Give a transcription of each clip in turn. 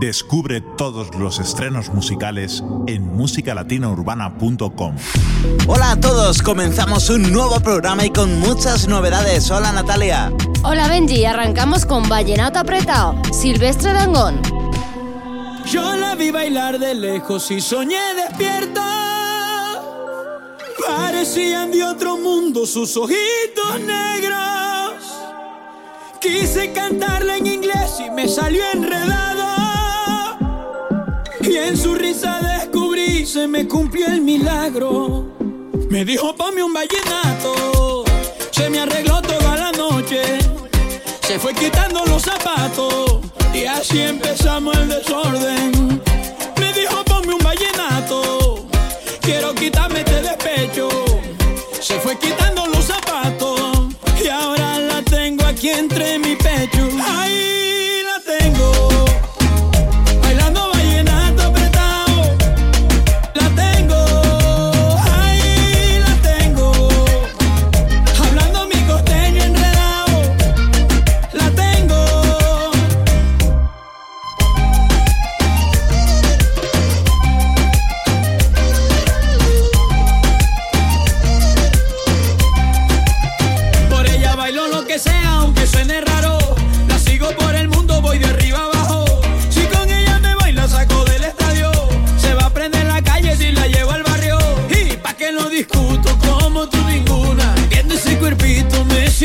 Descubre todos los estrenos musicales en musicalatinaurbana.com. Hola a todos, comenzamos un nuevo programa y con muchas novedades. Hola Natalia. Hola Benji, arrancamos con Vallenato Apretado, Silvestre Dangón. Yo la vi bailar de lejos y soñé despierta. Parecían de otro mundo sus ojitos negros. Quise cantarla en inglés y me salió enredado. Y en su risa descubrí, se me cumplió el milagro. Me dijo, ponme un vallenato. Se me arregló toda la noche. Se fue quitando los zapatos. Y así empezamos el desorden. Me dijo, ponme un vallenato. Quiero quitarme este despecho. Se fue quitando los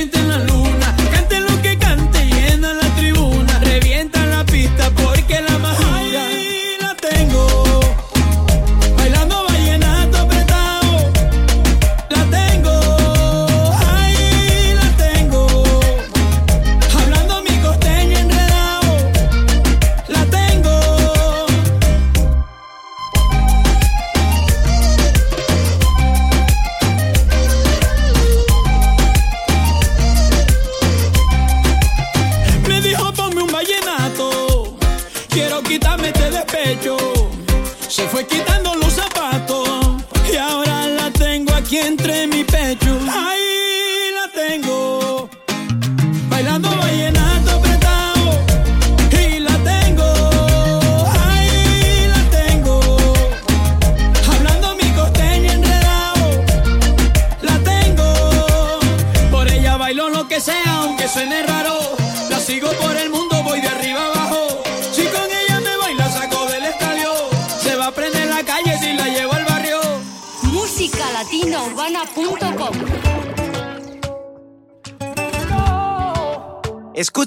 cuerpito, me siento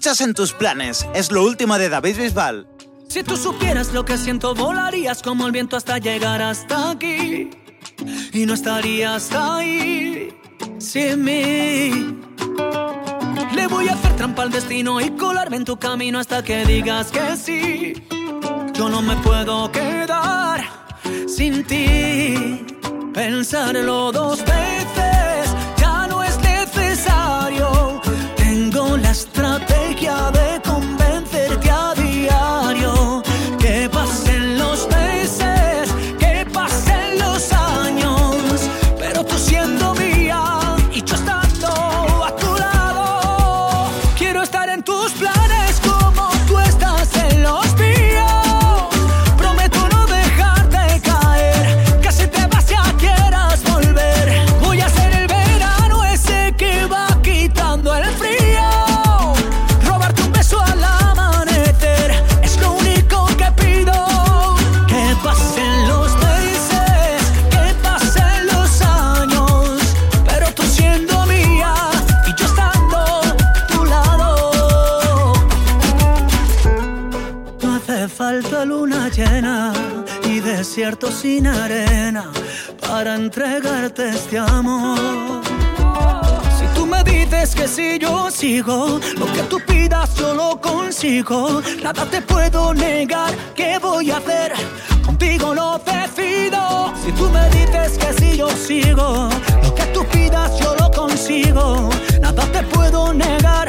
En tus planes, es lo último de David Bisbal. Si tú supieras lo que siento, volarías como el viento hasta llegar hasta aquí. Y no estarías ahí sin mí. Le voy a hacer trampa al destino y colarme en tu camino hasta que digas que sí. Yo no me puedo quedar sin ti. Pensarlo dos veces este amor. Si tú me dices que si yo sigo, lo que tú pidas yo lo consigo. Nada te puedo negar, ¿qué voy a hacer? Contigo lo decido. Si tú me dices que si yo sigo, lo que tú pidas yo lo consigo. Nada te puedo negar,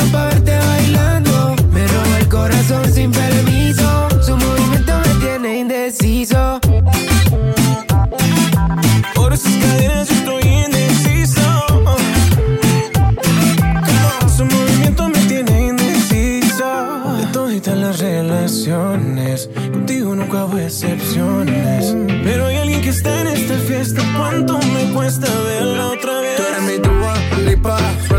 razón para verte bailando. Me roba el corazón sin permiso. Su movimiento me tiene indeciso. Por esas cadenas yo estoy indeciso. Su movimiento me tiene indeciso. De todas las relaciones, contigo nunca hubo excepciones. Pero hay alguien que está en esta fiesta. ¿Cuánto me cuesta verla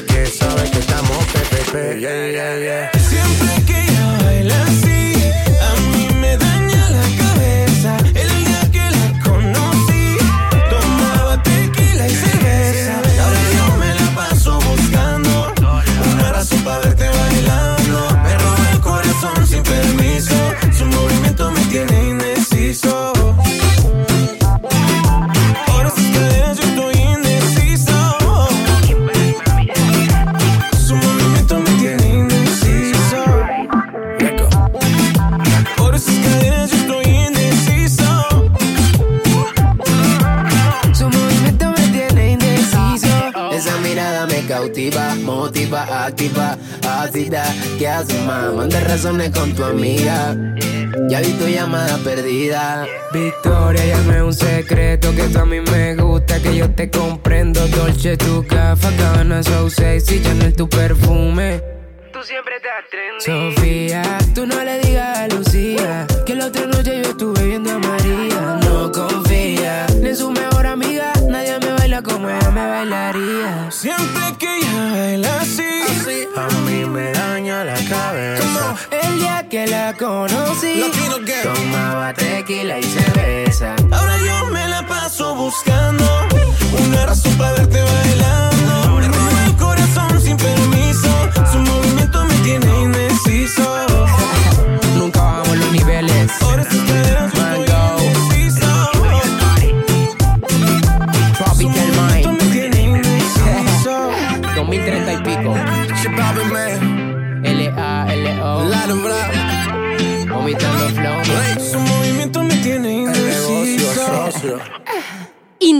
porque sabe que estamos PPP. Yeah, yeah, yeah. Siempre que ella baila así, Dolce, tu café, so sexy, Chanel, tu perfume. Tú siempre estás trendy. Sofía, tú no le digas a Lucía que la otra noche yo estuve viendo a María. No confía ni en su mejor amiga. Nadie me baila como ella me bailaría. Siempre que ella baila así, a mí me daña la cabeza. El día que la conocí, tomaba tequila y cerveza. Ahora yo me la paso para verte bailando.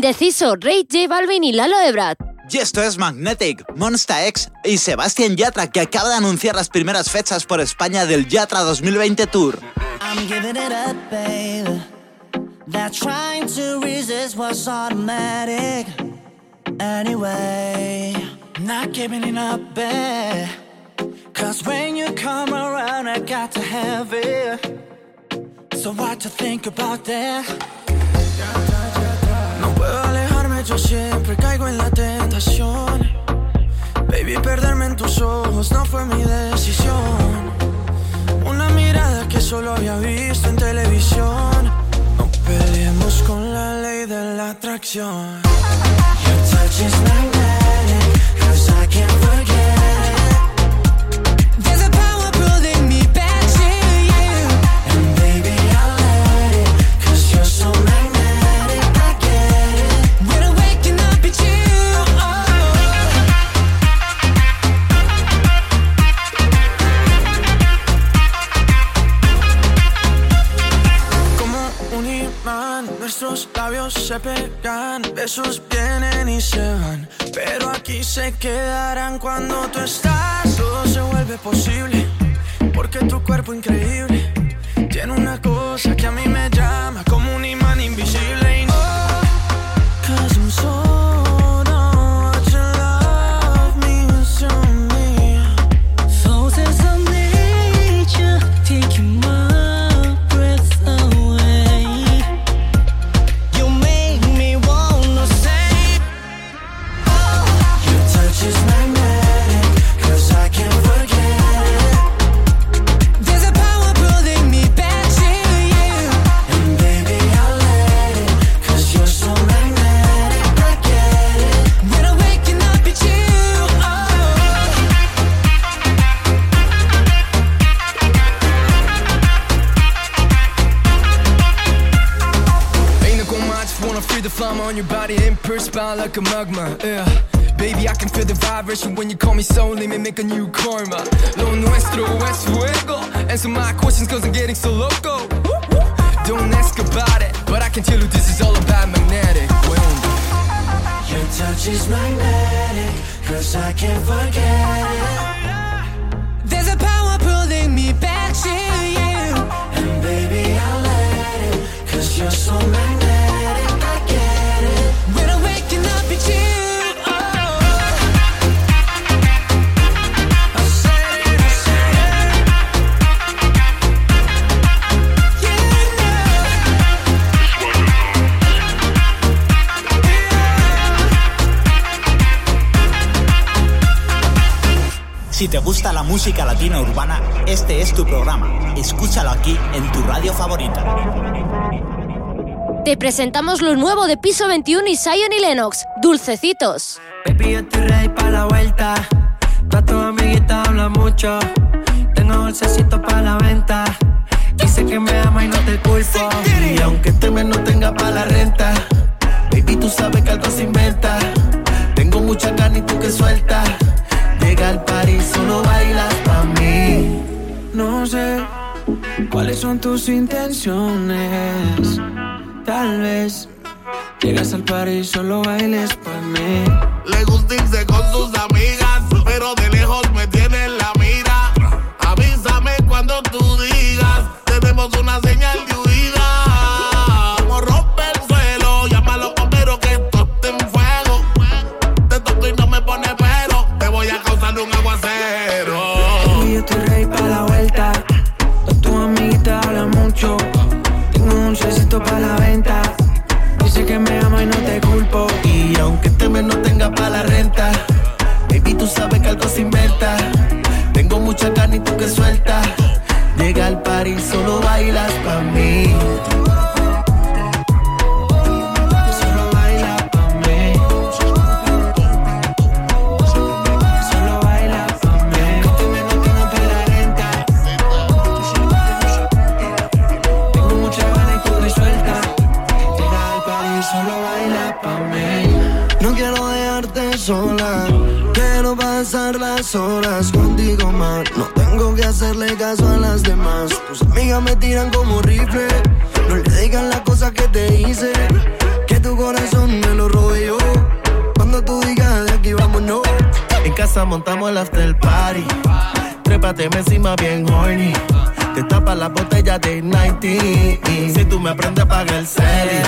Indeciso, Ray J Balvin y Lalo Ebrard. Y esto es Magnetic, Monsta X y Sebastián Yatra que acaba de anunciar las primeras fechas por España del Yatra 2020 Tour. I'm giving it up, babe. That trying to resist was automatic. Anyway, not giving it up, babe. Cause when you come around, I got to have it. So what to think about that? Yo siempre caigo en la tentación. Baby, perderme en tus ojos no fue mi decisión. Una mirada que solo había visto en televisión. No peleemos con la ley de la atracción. Your touch is magnetic, cause I can't forget labios se pegan, besos vienen y se van, pero aquí se quedarán cuando tú estás. todo se vuelve posible. Porque tu cuerpo increíble tiene una cosa que a mí me llama como un imán invisible. Perspire like a magma. Yeah. Baby, I can feel the vibration when you call me so let me make a new karma. Lo nuestro es fuego. Answer my questions cause I'm getting so loco. Don't ask about it, but I can tell you this is all about magnetic. Your touch is magnetic, cause I can't forget it. There's a power pulling me back to you. And baby, I'll let it, cause you're so magnetic. Si te gusta la música latina urbana, este es tu programa. Escúchalo aquí en tu radio favorita. Te presentamos lo nuevo de Piso 21 y Zion y Lennox, Dulcecitos. Baby, yo estoy ready para la vuelta. Todas tus amiguitas hablan mucho. Tengo dulcecito para la venta. Dice que me ama y no te culpo. Y aunque este mes no tenga para la renta, baby, tú sabes que algo se inventa. Tengo mucha carne y tú que sueltas. Llega al party, solo bailas pa' mí. No sé cuáles son tus intenciones. Tal vez llegas al party y solo bailes pa' mí. Le gusta irse con sus amigas, pero de lejos me tiene en la mira. Avísame cuando tú digas, tenemos una señal para la venta. Dice que me ama y no te culpo. Y aunque este mes no tenga para la renta, baby, tú sabes que algo se inventa. Tengo mucha carne y tú que sueltas. Llega al party, solo bailas hacerle caso a las demás. Tus amigas me tiran como rifle. No le digan las cosas que te hice. Que tu corazón me lo yo. Cuando tú digas de aquí vámonos. En casa montamos el after party. Trépate encima bien horny. Te tapa la botella de 90. Si tú me aprendes a pagar el serie.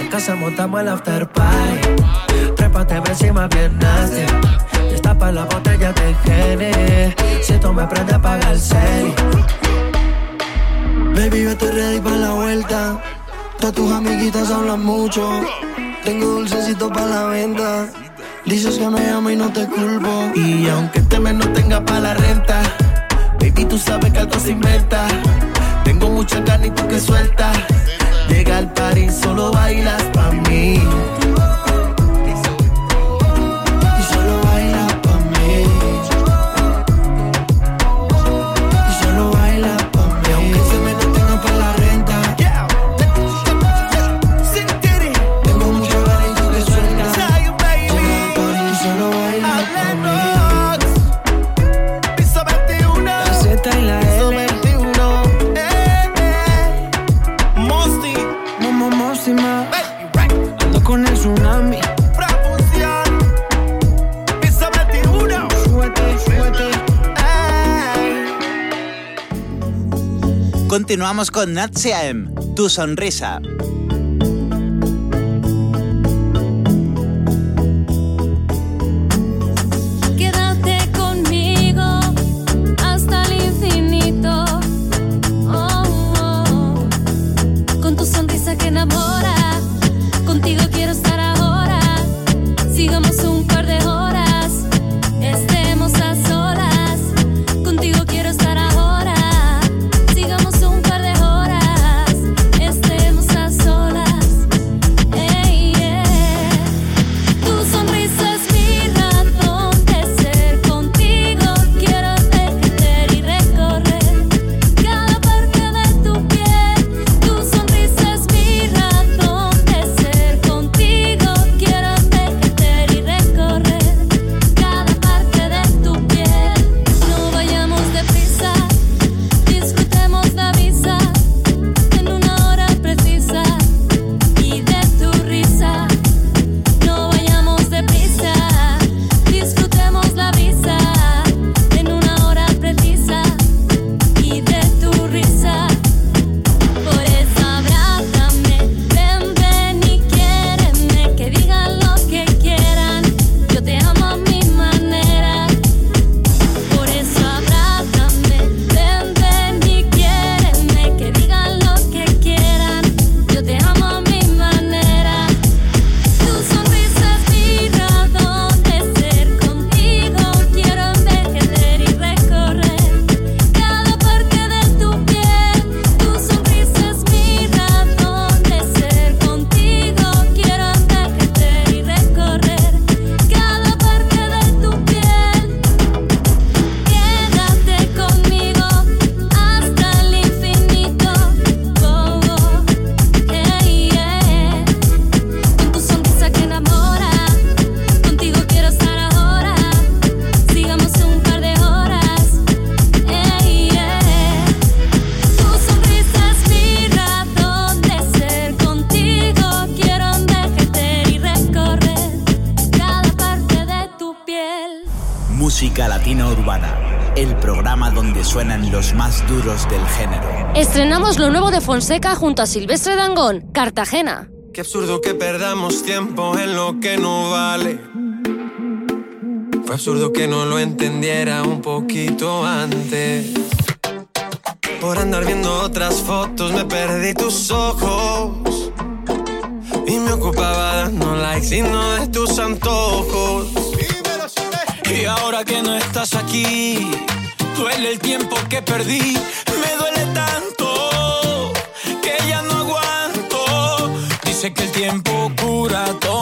En casa montamos el after party. Trépate encima bien nasty. Tapa la botella de Gene. Si tú me aprendes a pagar el serie. Baby, estoy ready para la vuelta. Todas tus amiguitas hablan mucho. Tengo dulcecito para la venta. Dices que me amo y no te culpo. Y aunque este mes no tenga para la renta, baby, tú sabes que algo se inventa. Tengo mucha carne y tú que sueltas. vamos con Natseaem, tu sonrisa. duros del género. Estrenamos lo nuevo de Fonseca junto a Silvestre Dangón, Cartagena. Qué absurdo que perdamos tiempo en lo que no vale. Fue absurdo que no lo entendiera un poquito antes. Por andar viendo otras fotos me perdí tus ojos. Y me ocupaba dando likes y no de tus antojos. Y ahora que no estás aquí Duele el tiempo que perdí, me duele tanto que ya no aguanto. Dice que el tiempo cura todo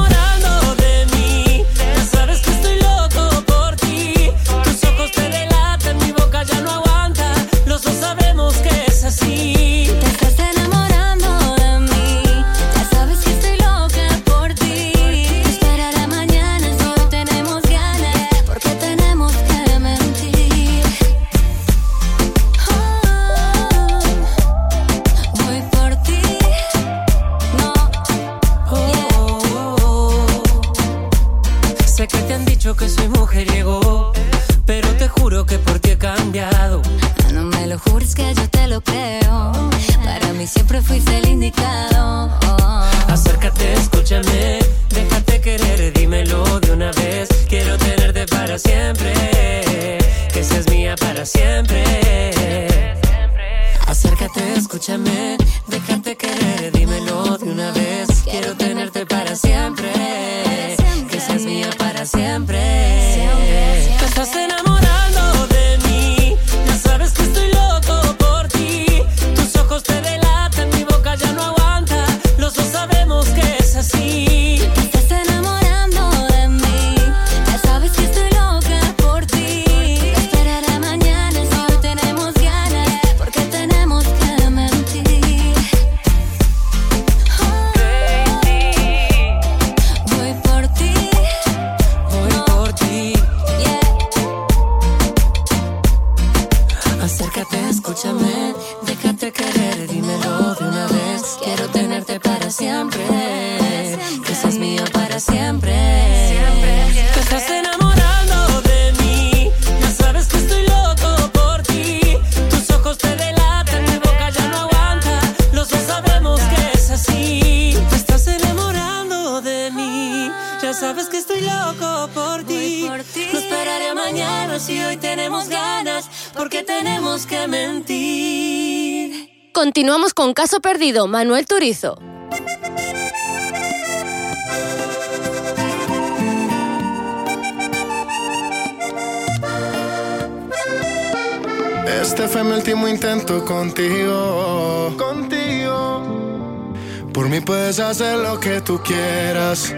siempre. Acércate, escúchame, déjate querer, dímelo de una vez. Quiero tenerte para siempre, que seas mía para siempre. Continuamos con Caso Perdido, Manuel Turizo. Este fue mi último intento contigo. Contigo. Por mí puedes hacer lo que tú quieras.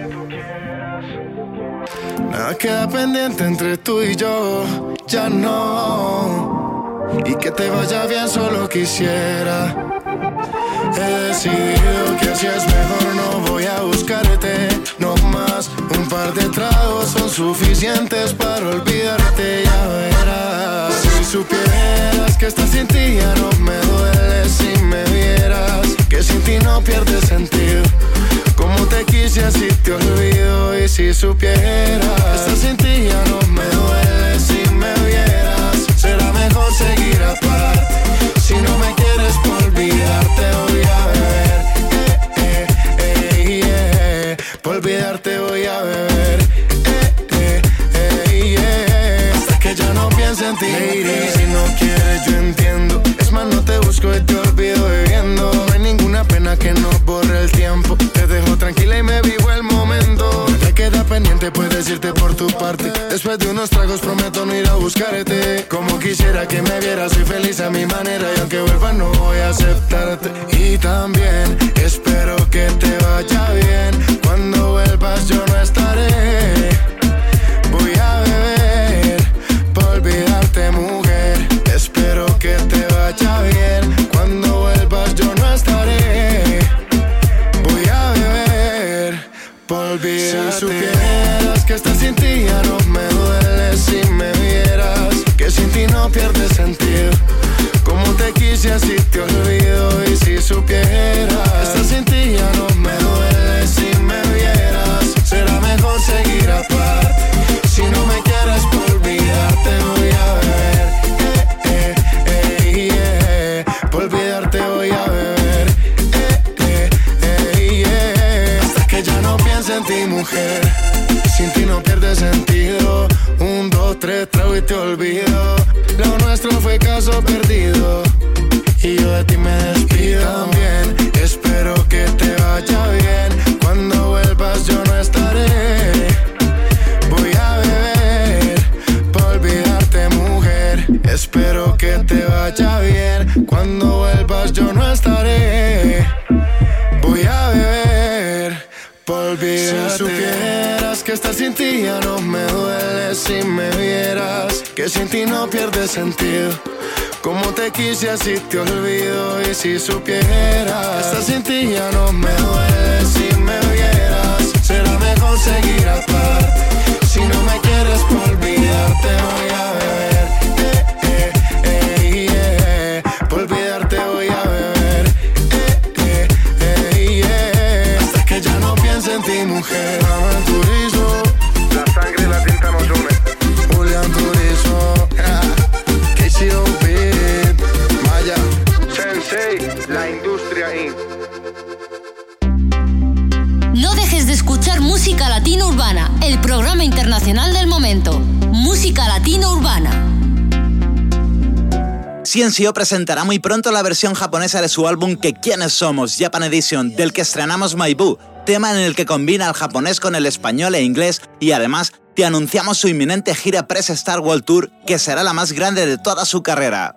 Nada queda pendiente entre tú y yo. Ya no. Y que te vaya bien solo quisiera. He decidido que así es mejor, no voy a buscarte, no más. Un par de tragos son suficientes para olvidarte, ya verás. Si supieras que estás sin ti ya no me duele si me vieras, que sin ti no pierde sentido. Te quise así te olvido y si supieras estás sin ti ya no me duele si me vieras, será mejor seguir aparte. Si no me quieres por olvidarte voy a beber eh, eh, eh, yeah. Por olvidarte voy a beber eh, eh, eh, yeah. Hasta que ya no piense en ti Lady, si no quieres yo entiendo Es más no te busco y te olvido bebiendo No hay ninguna pena que no borre tranquila y me vivo el momento. Te queda pendiente puedes irte por tu parte. Después de unos tragos prometo no ir a buscarte. Como quisiera que me vieras soy feliz a mi manera. Y aunque vuelva no voy a aceptarte. Y también espero que te vaya bien. Cuando vuelvas yo no estaré. Voy a beber por olvidarte mujer. Espero que te vaya bien. Cuando Si supieras que estás sin ti ya no me duele Si me vieras que sin ti no pierde sentido. Como te quise así te olvido Y si supieras que estás sin ti ya no me duele Si me Sin ti no pierde sentido. Un, dos, tres, trago y te olvido. Lo nuestro fue caso perdido. Y yo de ti me despido. También espero que te vaya bien. Cuando vuelvas yo no estaré. Voy a beber para olvidarte, mujer. Espero que te vaya bien. Cuando vuelvas yo no estaré Si supieras que estar sin ti ya no me duele si me vieras que sin ti no pierde sentido. Como te quise así te olvido y si supieras que estar sin ti ya no me duele si me vieras será mejor seguir aparte. Si no me quieres por olvidarte voy No dejes de escuchar Música latino Urbana, el programa internacional del momento. Música latino Urbana. Ciencio presentará muy pronto la versión japonesa de su álbum Que Quiénes Somos, Japan Edition, del que estrenamos Maibú, tema en el que combina el japonés con el español e inglés y además te anunciamos su inminente gira Press Star World Tour que será la más grande de toda su carrera.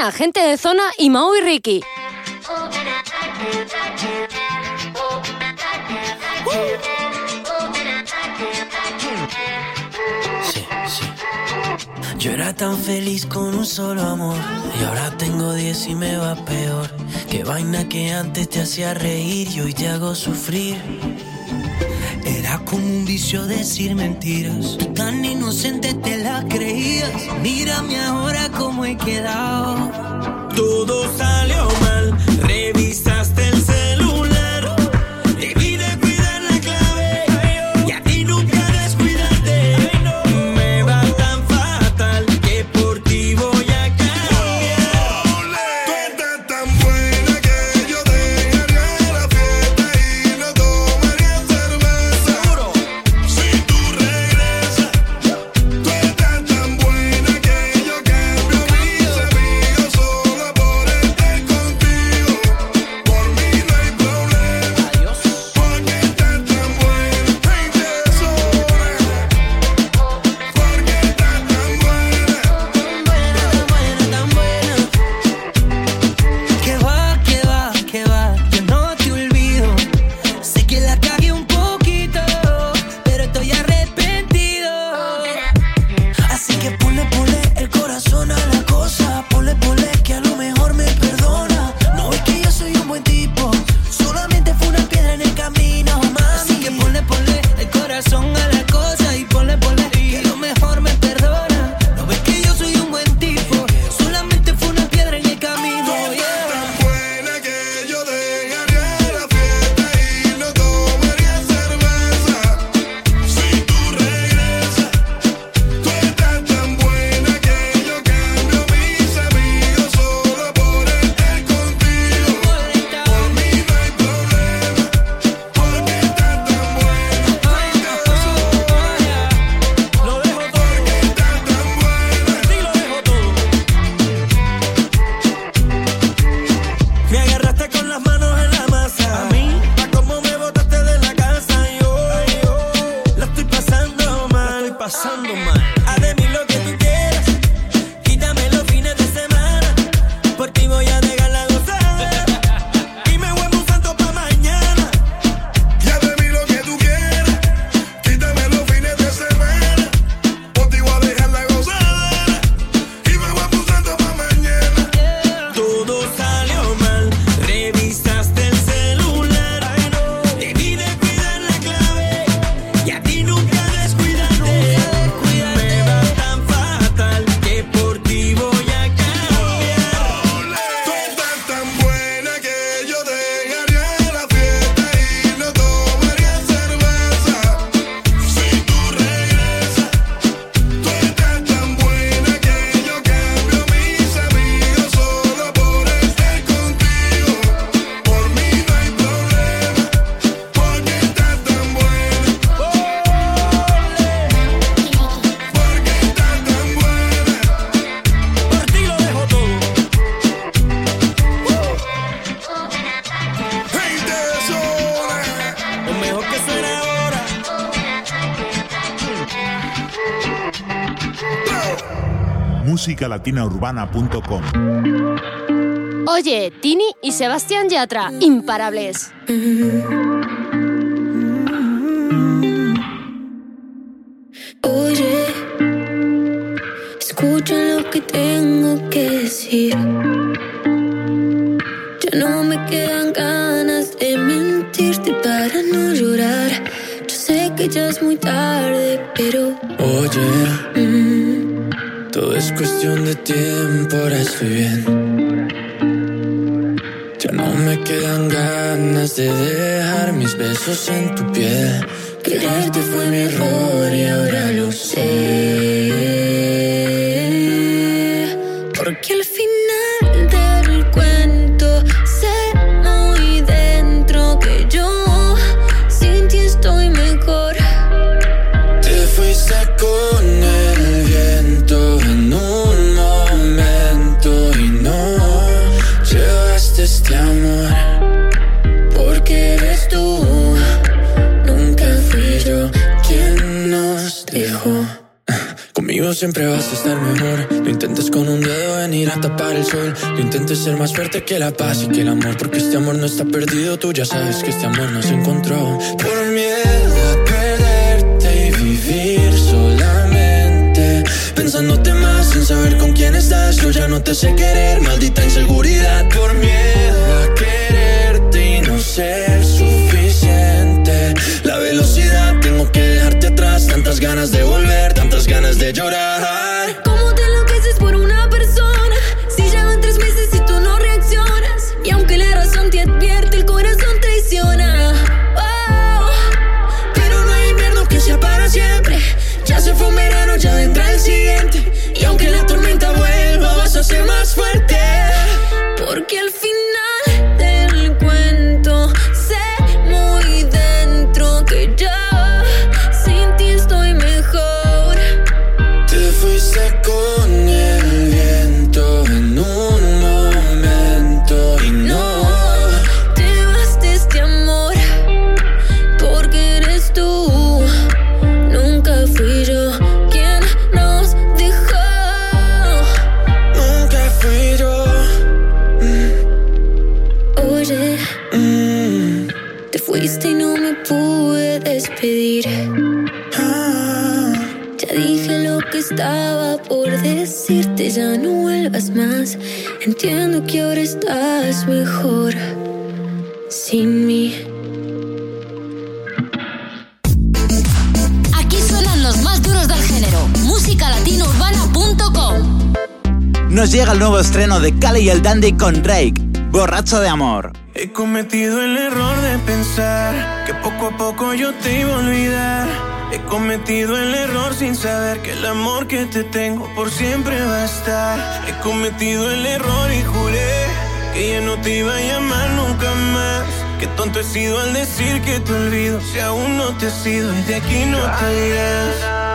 suena Gente de Zona y Mau y Ricky. Yo era tan feliz con un solo amor y ahora tengo 10 y me va peor. Qué vaina que antes te hacía reír y hoy te hago sufrir. Era como un vicio decir mentiras. Tan inocente te la creías. Mírame ahora cómo he quedado. Todo salió mal. Revisa. latinaurbana.com. Oye, Tini y Sebastián Yatra, imparables. Oye, escucha lo que tengo que decir. Ya no me quedan ganas de mentirte para no llorar. Yo sé que ya es muy tarde por estoy bien. Ya no me quedan ganas de dejar mis besos en tu piel. Quererte fue mi error que la paz y que el amor, porque este amor no está perdido, tú ya sabes que este amor nos encontró. Por miedo a perderte y vivir solamente, pensándote más sin saber con quién estás, yo ya no te sé querer, maldita inseguridad. Por miedo a quererte y no ser suficiente, la velocidad tengo que dejarte atrás, tantas ganas de volver, tantas ganas de llorar. Estaba por decirte, ya no vuelvas más. Entiendo que ahora estás mejor sin mí. Aquí suenan los más duros del género. Musicalatinourbana.com Nos llega el nuevo estreno de Cali y el Dandy con Drake, Borracho de Amor. He cometido el error de pensar que poco a poco yo te iba a olvidar. He cometido el error sin saber que el amor que te tengo por siempre va a estar. He cometido el error y juré que ya no te iba a llamar nunca más. Qué tonto he sido al decir que te olvido si aún no te has ido y de aquí no te irás.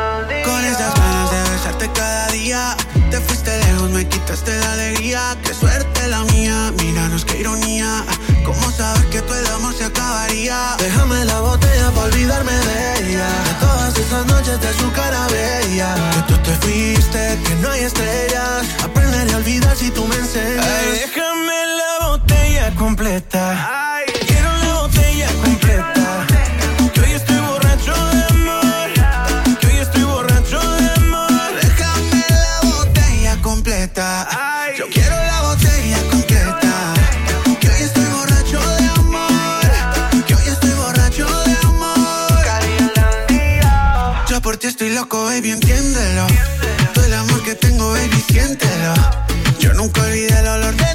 Con esas ganas de besarte cada día Te fuiste lejos, me quitaste la alegría Qué suerte la mía, míranos qué ironía ¿Cómo saber que todo el amor se acabaría? Déjame la botella para olvidarme de ella. De todas esas noches de su cara bella. Que tú te fuiste, que no hay estrellas. Aprenderé a olvidar si tú me enseñas. Ay, déjame la botella completa. Loco, baby, entiéndelo. Todo el amor que tengo, baby, siéntelo. Yo nunca olvidé el olor de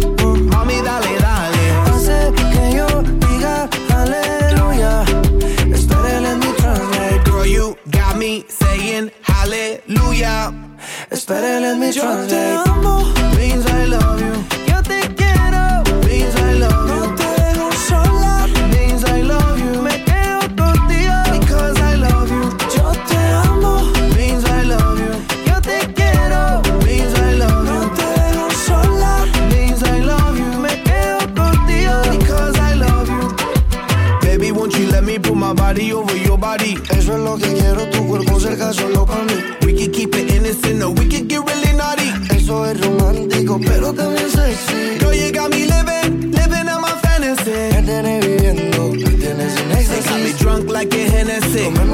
Dale, dale. Hace que yo diga aleluya. Espera, let me translate. Girl, you got me saying hallelujah. Espera, let me Yo te translate. amo, Means I love you. yo te body over your body? Eso es lo que quiero, tu cuerpo cerca solo para mí. We can keep it innocent or we can get really naughty. Eso es romántico, pero también sexy. Girl, you got me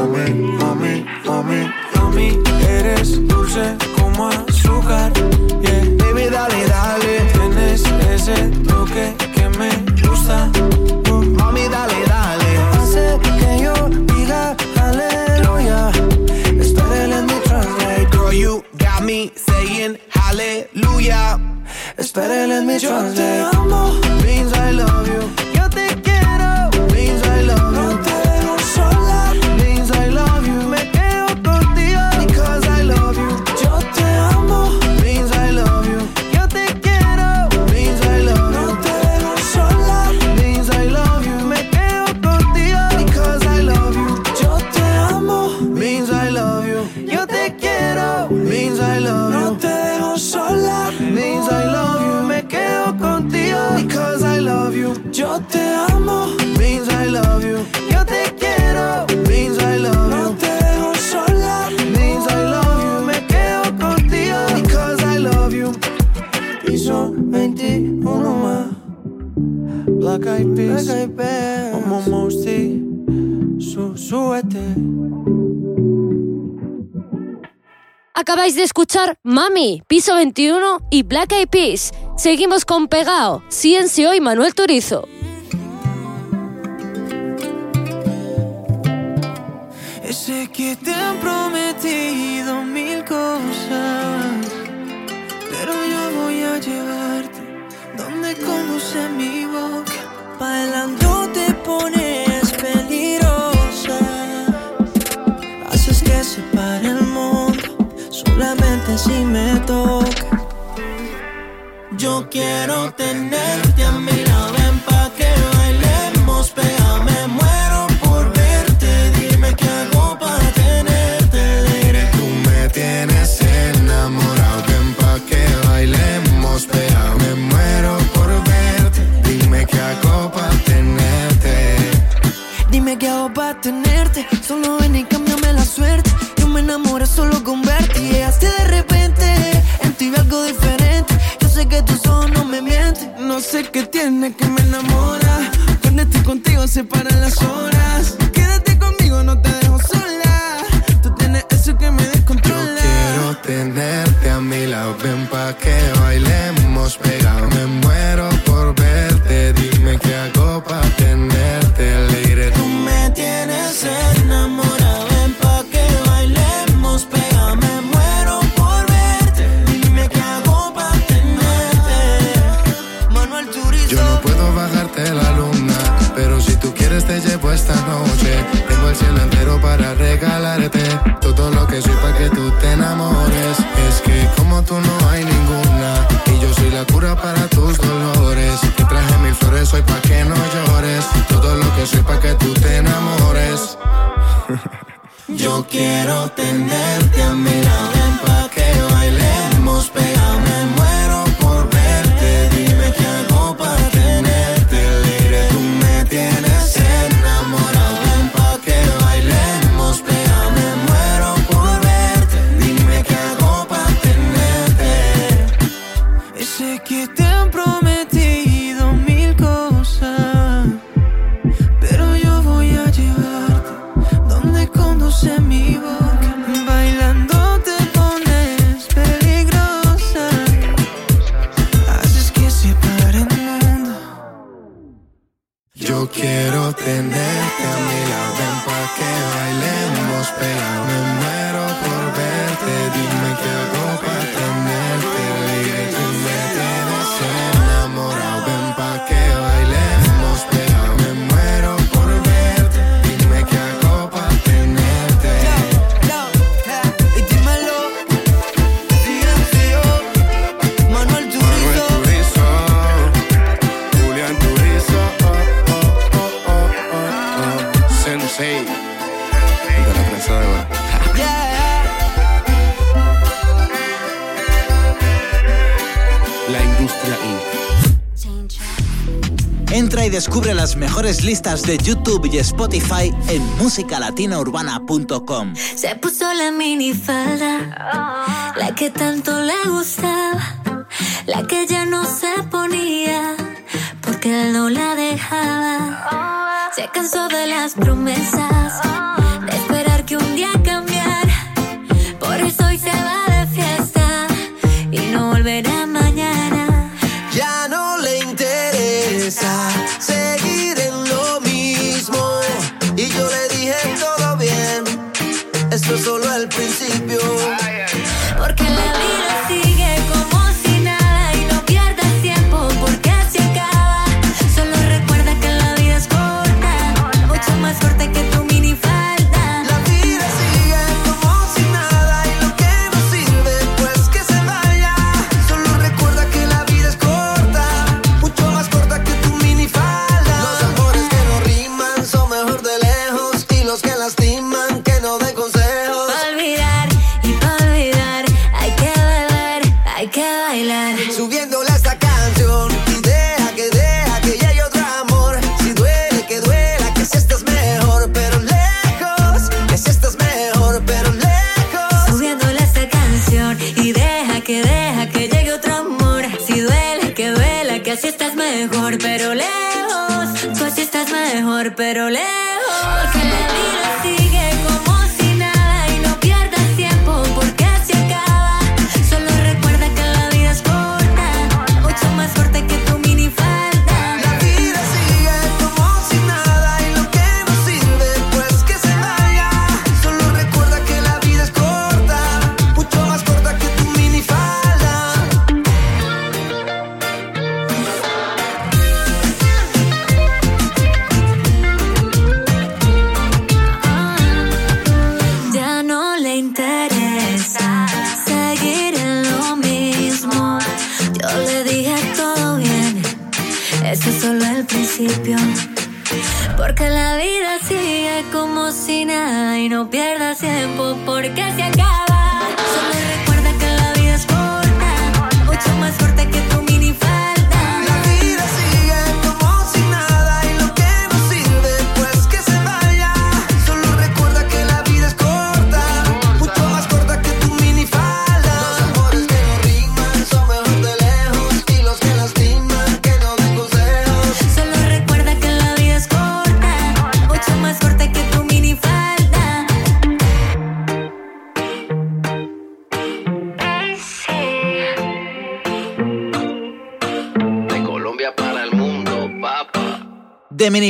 Mami, mami, mami, mami. eres dulce como azúcar. Yeah. Baby, dale, dale. Tienes ese toque que me gusta. Uh, Mami, dale, dale. Hace que yo diga aleluya. Espera, let me translate. Girl, you got me saying hallelujah. Espera, let me yo te translate. amo, Means I love you. Black Eyed Peas, Black Eyed Peas. como Mosty, su, súbete. Acabáis de escuchar Mami, Piso 21 y Black Eyed Peas. Seguimos con Pegao, Ciencio y Manuel Turizo. Sé que te han prometido mil cosas, pero yo voy a llevarte donde conduce mi boca. Bailando te pones peligrosa, haces que se pare el mundo, solamente si me toca. Yo quiero tenerte a mi lado, ven para tenerte. Solo ven y cámbiame la suerte. Yo me enamoré solo con verte. Y llegaste de repente. En ti vi algo diferente. Yo sé que tus ojos no me mienten. No sé qué tiene que me enamora, cuando estoy contigo se paran las horas. Quédate conmigo, no te dejo sola, tú tienes eso que me Yo descontrola. quiero tenerte a mi lado, ven pa' que de YouTube y Spotify en musicalatinaurbana.com. Se puso la minifalda, la que tanto le gustaba, la que ya no se ponía, porque él no la dejaba. Se cansó de las promesas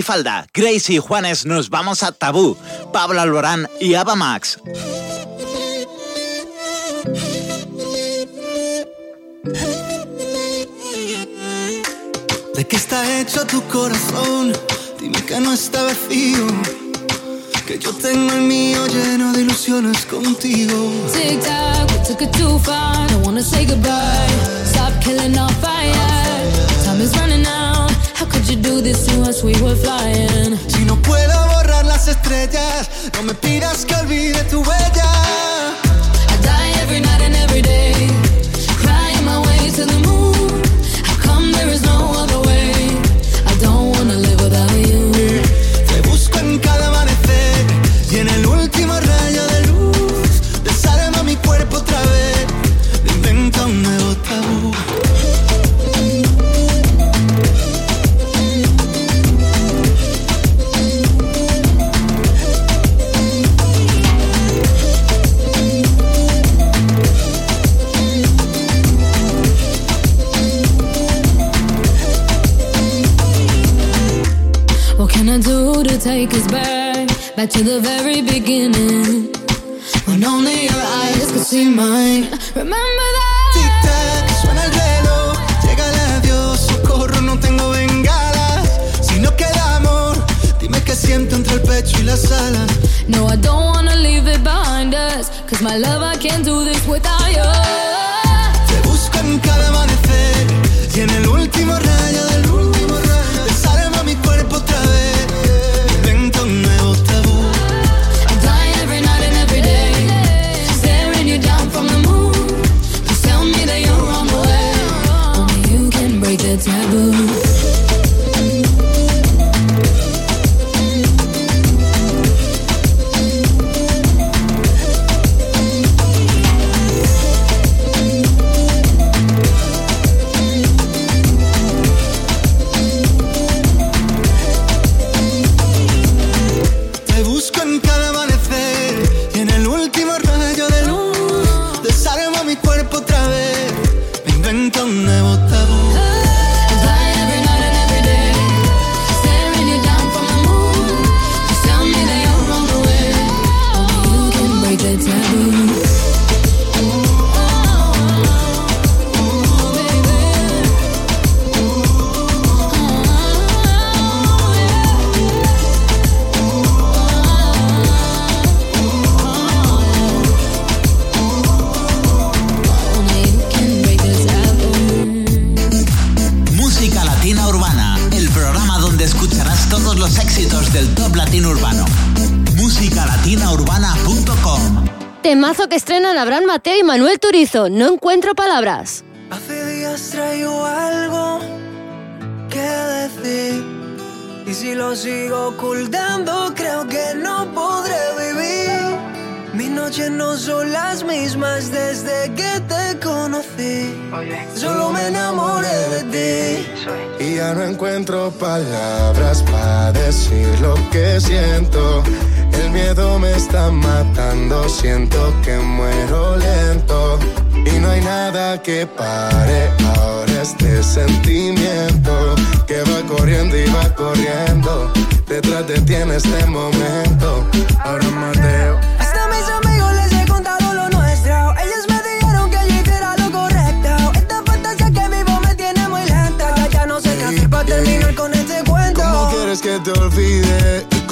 Minifalda, Grace Juanes nos vamos a Tabú, Pablo Alborán y Ava Max. ¿De qué está hecho tu corazón? Dime que no está vacío. Que yo tengo el mío lleno de ilusiones contigo. Tic tac, we took it too far. Don't wanna say goodbye. Stop killing our fire. Time is running out this to us, we were flying. Si no puedo borrar las estrellas, no me pidas que olvide tu huella. I die every night and every day, crying my way to the moon. the very beginning when only your eyes could see mine. Remember that. Suena el llega Dios, socorro, no tengo bengalas. Si no queda amor, dime que siento entre el pecho y las alas. No, I don't wanna leave it behind us, cause my love, I can't do this without you. Manuel Turizo. No encuentro palabras. Hace días traigo algo que decir. Y si lo sigo ocultando, creo que no podré vivir. Mis noches no son las mismas desde que te conocí. Solo me enamoré de ti. Y ya no encuentro palabras para decir lo que siento. El miedo me está matando, siento que muero lento. Y no hay nada que pare ahora este sentimiento que va corriendo y va corriendo. Detrás de ti en este momento. Ahora Mateo. Hasta mis amigos les he contado lo nuestro. Ellos me dijeron que allí era lo correcto. Esta fantasía que vivo me tiene muy lenta. Ya, ya no sé qué hacer para terminar con este cuento. ¿Cómo quieres que te olvide?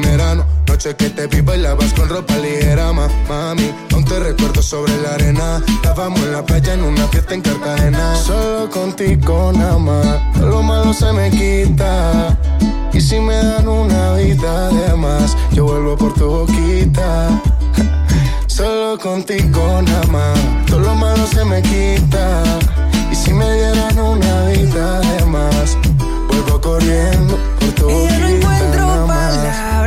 Primera no- noche que te vi bailabas con ropa ligera, ma, mami. Aún te recuerdo sobre la arena. Estábamos en la playa en una fiesta en Cartagena. Solo contigo nada más. Todo lo malo se me quita. Y si me dan una vida de más, yo vuelvo por tu boquita. Solo contigo nada más, todo lo malo se me quita. Y si me dieran una vida de más, vuelvo corriendo por tu Y ya no boquita. encuentro nada más.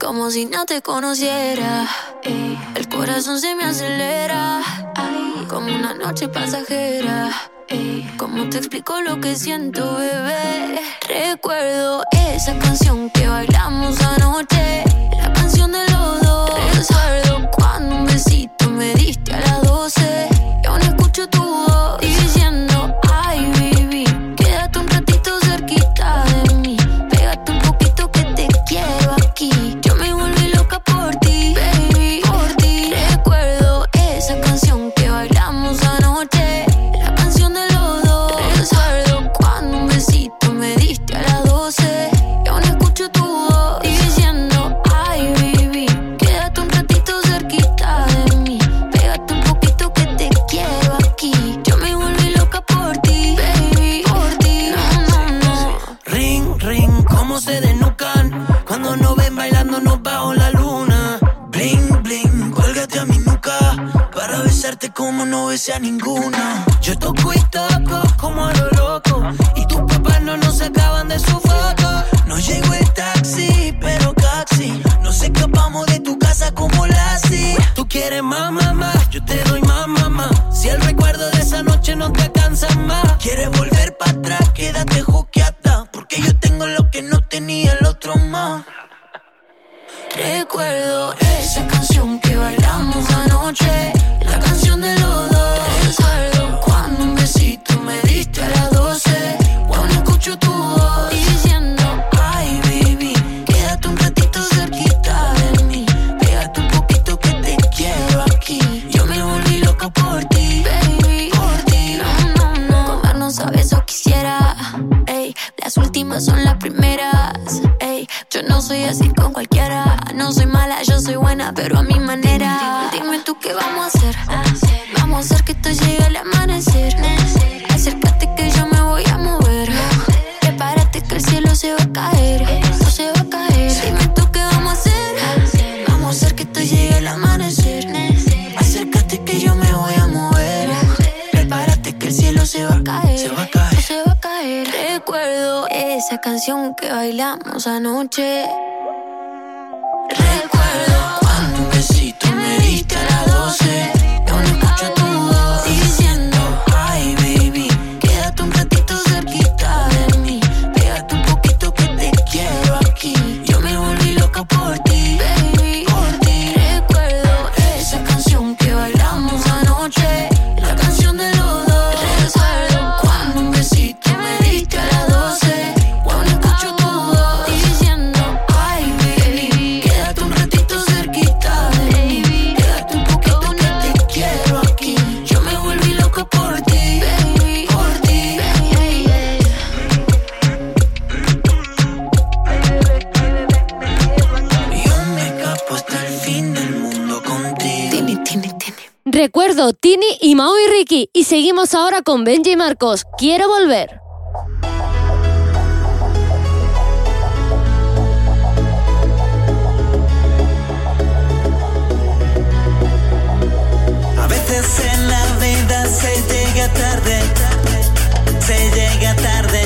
Como si no te conociera. ey. El corazón se me acelera. ay, como una noche pasajera. ey. ¿Cómo te explico lo que siento, bebé? Recuerdo esa canción que bailamos anoche. ningún Y seguimos ahora con Benji Marcos. Quiero volver. A veces en la vida se llega tarde, se llega tarde,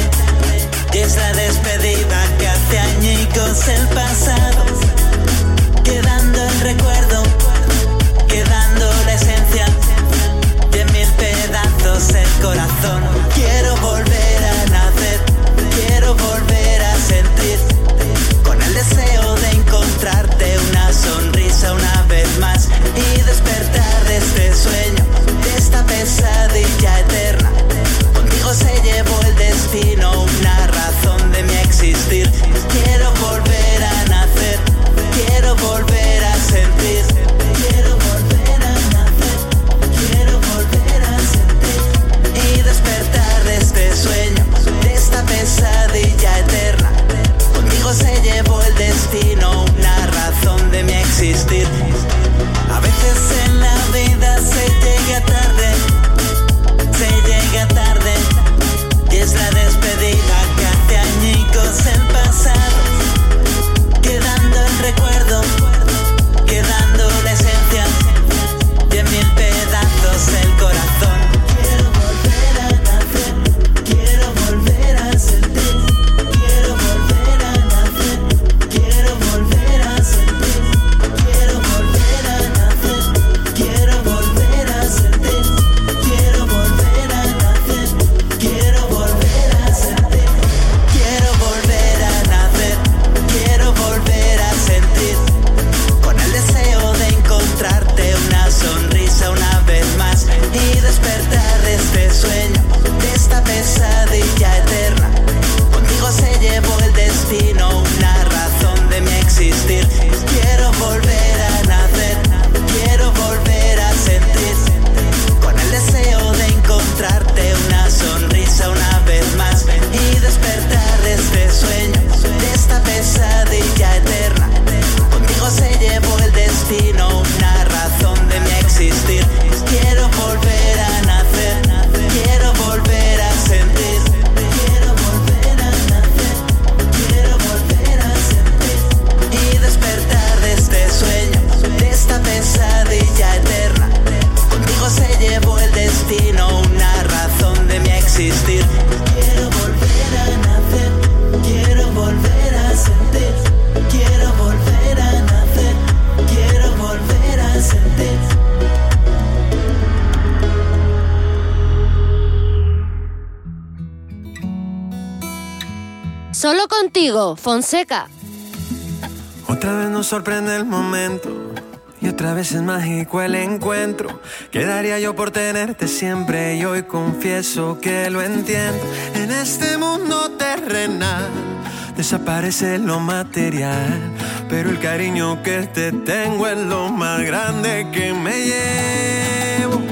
y es la despedida que hace añicos el pasado. corazón. Fonseca. Otra vez nos sorprende el momento y otra vez es mágico el encuentro. Quedaría yo por tenerte siempre y hoy confieso que lo entiendo. En este mundo terrenal desaparece lo material, pero el cariño que te tengo es lo más grande que me llevo.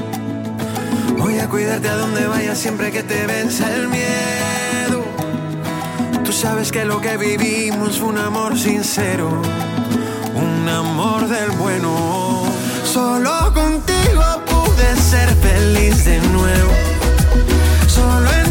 Voy a cuidarte a donde vayas siempre que te venza el miedo. Sabes que lo que vivimos fue un amor sincero, un amor del bueno. Solo contigo pude ser feliz de nuevo. Solo en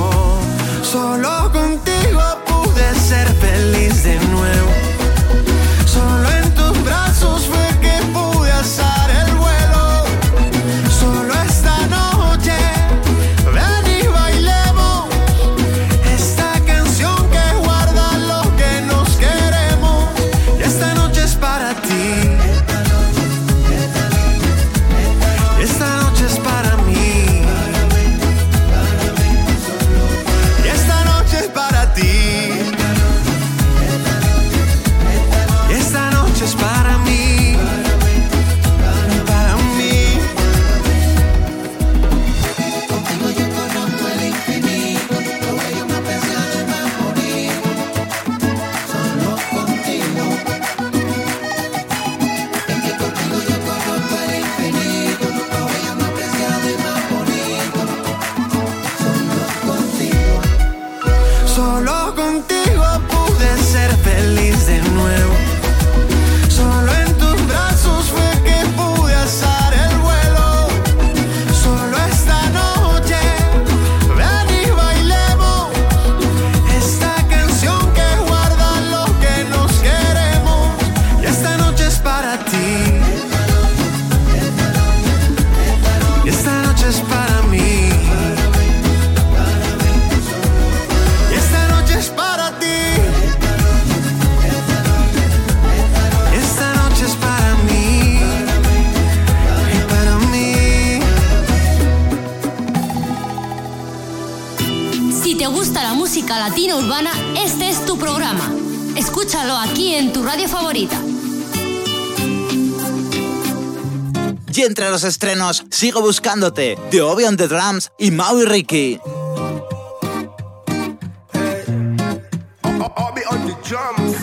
Solo contigo pude ser feliz de nuevo. Y entre los estrenos, sigo buscándote, de Obi on the Drums y Maui Ricky.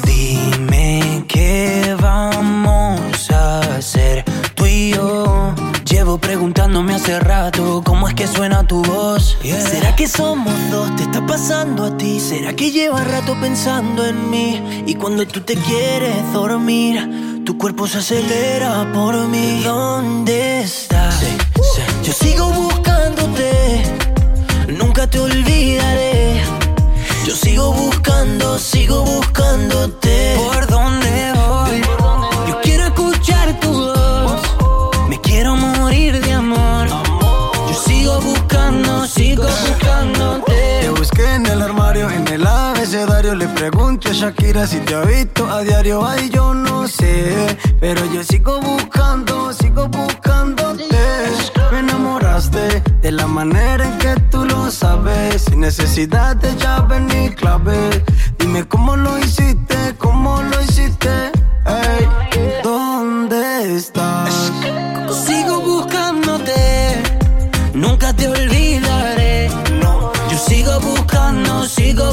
Dime qué vamos a hacer tú y yo. Llevo preguntándome hace rato cómo es que suena tu voz. ¿Será que somos dos? ¿Te está pasando a ti? ¿Será que llevas rato pensando en mí? Y cuando tú te quieres dormir, tu cuerpo se acelera por mí. ¿Dónde estás? Yo sigo buscándote, nunca te olvidaré. Yo sigo buscando, sigo buscándote. ¿Por dónde voy? Abecedario. Le pregunto a Shakira si te ha visto a diario. Ay, yo no sé. Pero yo sigo buscando, sigo buscándote. Me enamoraste de la manera en que tú lo sabes. Sin necesidad de llave ni clave. Dime cómo lo hiciste, cómo lo hiciste. Ey, ¿dónde estás? Sigo buscándote, nunca te olvidaré. Yo sigo buscando, sigo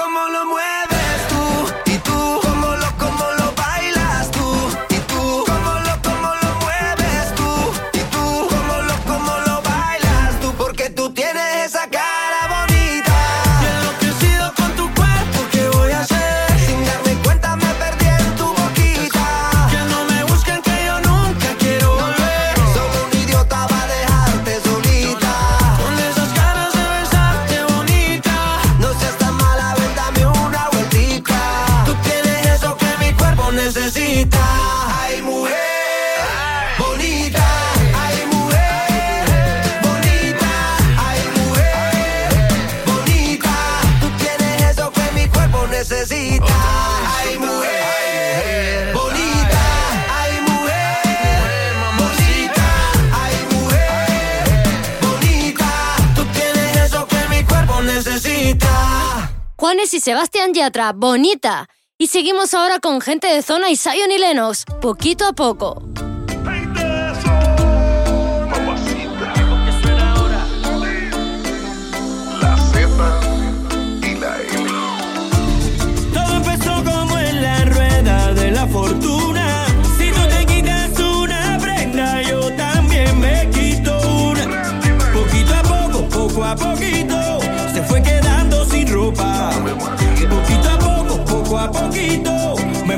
Y Sebastián Yatra, bonita. Y seguimos ahora con gente de zona y Zion y Lennox, poquito a poco.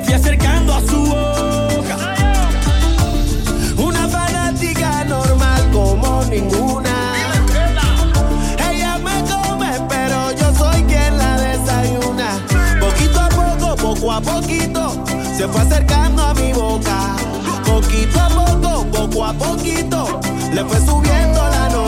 Fui acercando a su boca. Una fanática normal como ninguna. Ella me come, pero yo soy quien la desayuna. Poquito a poco, poco a poquito, se fue acercando a mi boca. Poquito a poco, poco a poquito, le fue subiendo la nota.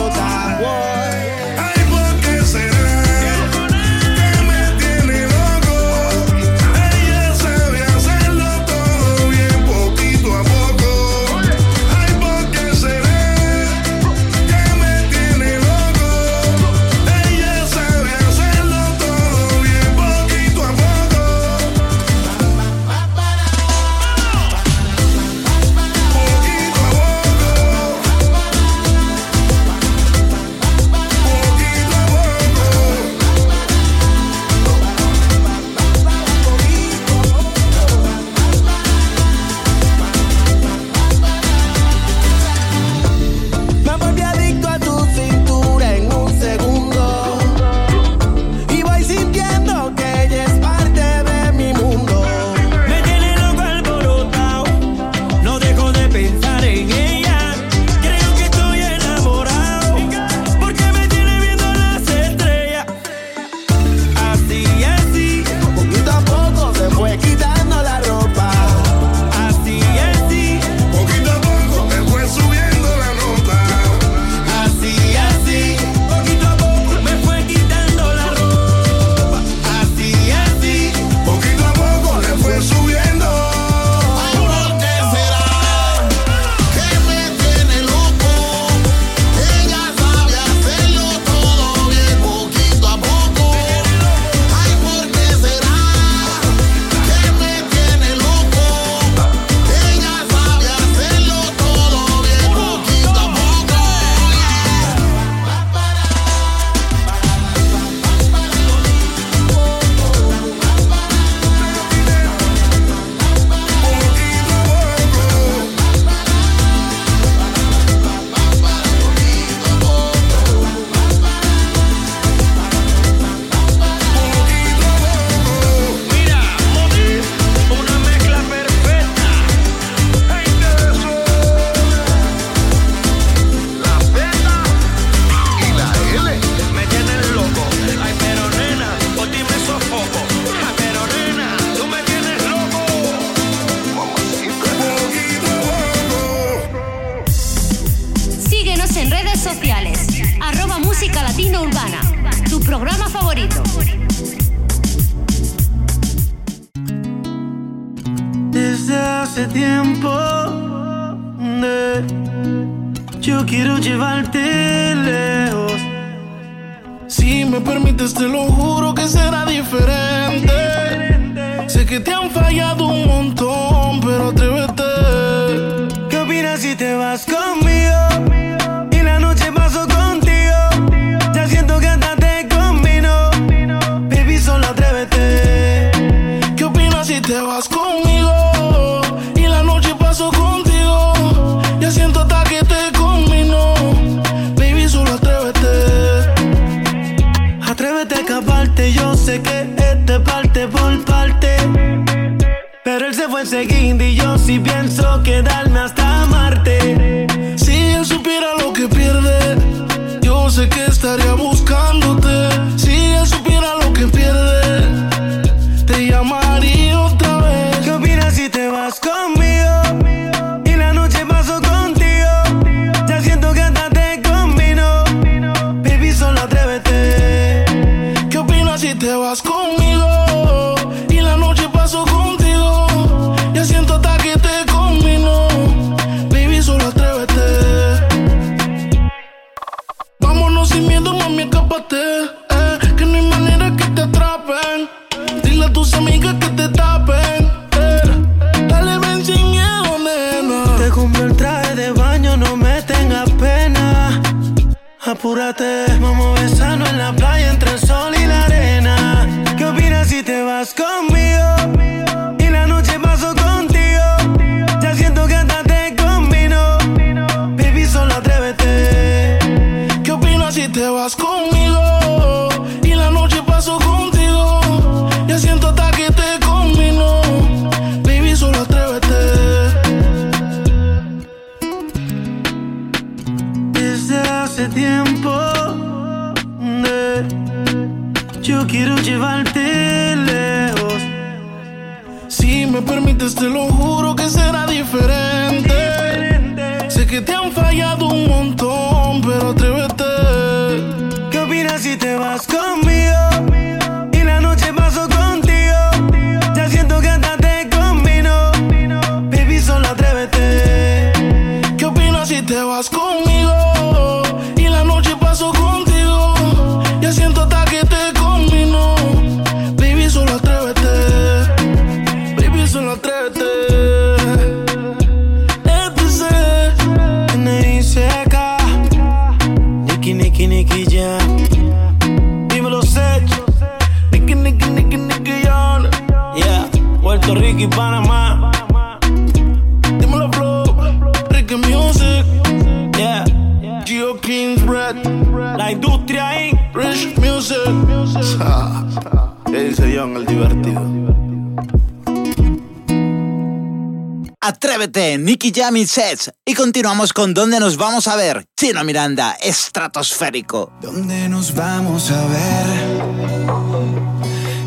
Jamming Sets y continuamos con Dónde nos vamos a ver. Tino Miranda, estratosférico. ¿Dónde nos vamos a ver?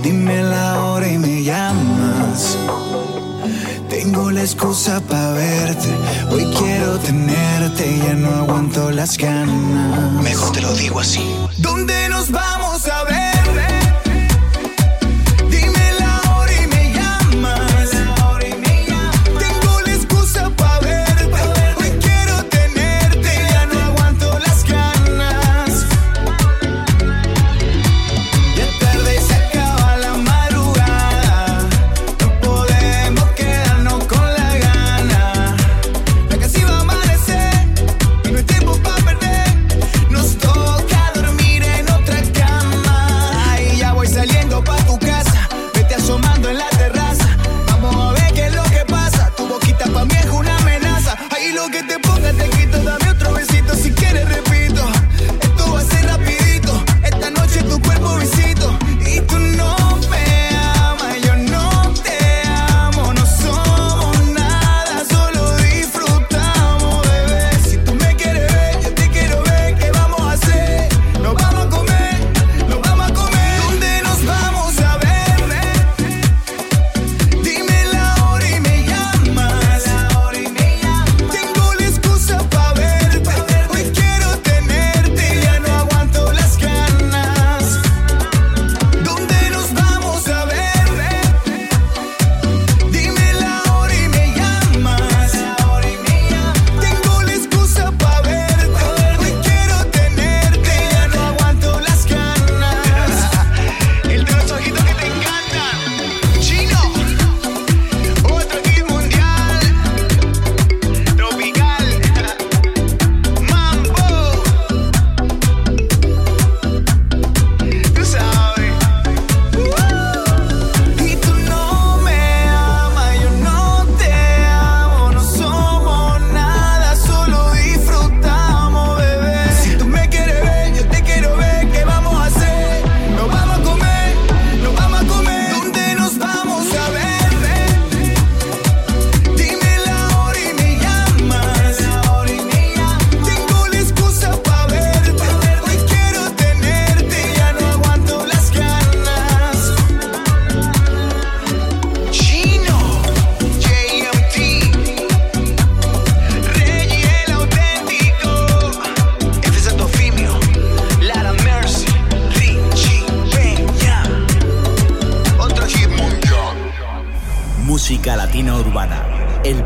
Dime la hora y me llamas. Tengo la excusa para verte. Hoy quiero tenerte y ya no aguanto las ganas. Mejor te lo digo así. ¿Dónde nos vamos a ver?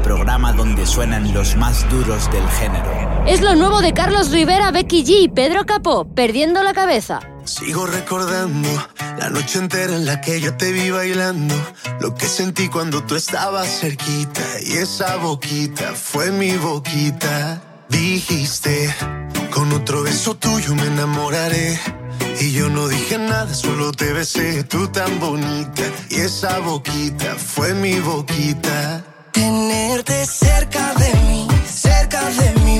Programa donde suenan los más duros del género. Es lo nuevo de Carlos Rivera, Becky G y Pedro Capó, Perdiendo la Cabeza. Sigo recordando la noche entera en la que yo te vi bailando. Lo que sentí cuando tú estabas cerquita. Y esa boquita fue mi boquita. Dijiste, con otro beso tuyo me enamoraré. Y yo no dije nada, solo te besé, tú tan bonita. Y esa boquita fue mi boquita. Tenerte cerca de mí, cerca de mí,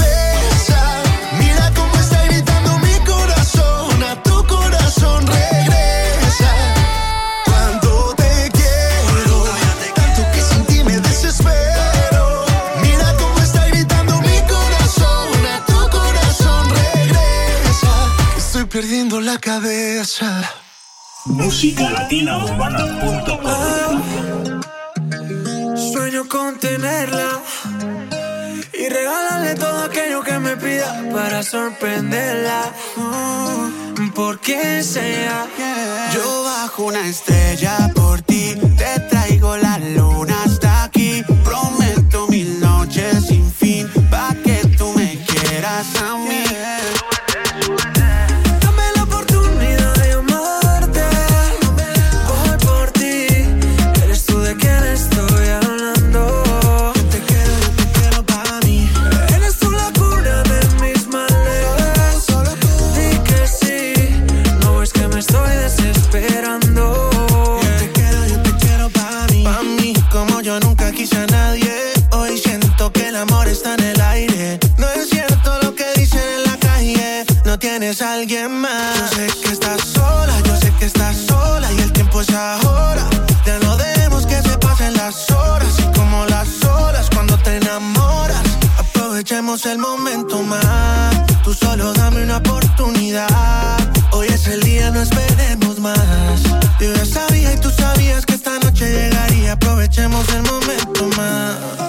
La cabeza. Música Latina Sueño con tenerla y regalarle todo aquello que me pida para sorprenderla. Mm, porque sea. Yo bajo una estrella por ti, te traigo la luna tienes alguien más. Yo sé que estás sola, yo sé que estás sola. Y el tiempo es ahora. Ya no dejemos que se pasen las horas. Y como las olas cuando te enamoras. Aprovechemos el momento más. Tú solo dame una oportunidad. Hoy es el día, no esperemos más. Yo ya sabía y tú sabías que esta noche llegaría. Aprovechemos el momento más.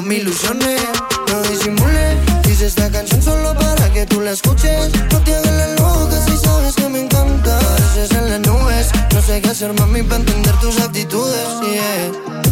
No me ilusiones. No disimule. Hice esta canción solo para que tú la escuches. No te hagas la loca si sabes que me encanta. Pareces en las nubes. No sé qué hacer, mami, para entender tus actitudes. Yeah.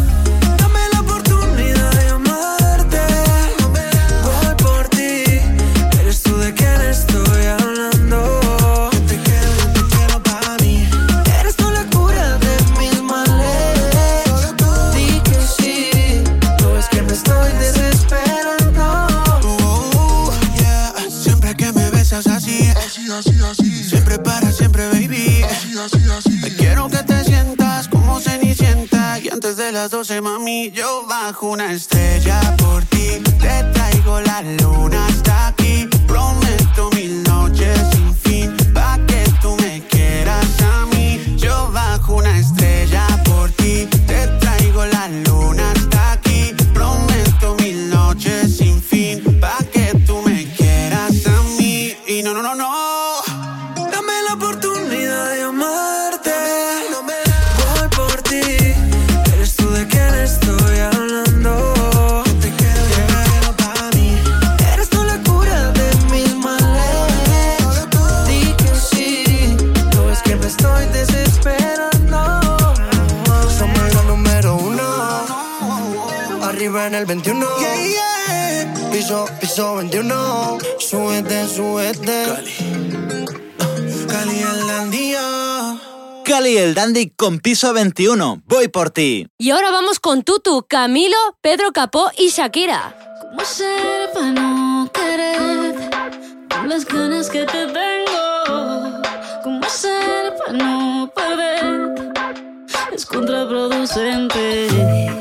una estrella. el Dandy con piso 21. Voy por ti. Y ahora vamos con Tutu, Camilo, Pedro Capó y Shakira. ¿Cómo ser para no querer las ganas que te tengo? ¿Cómo ser para no perder? Es contraproducente.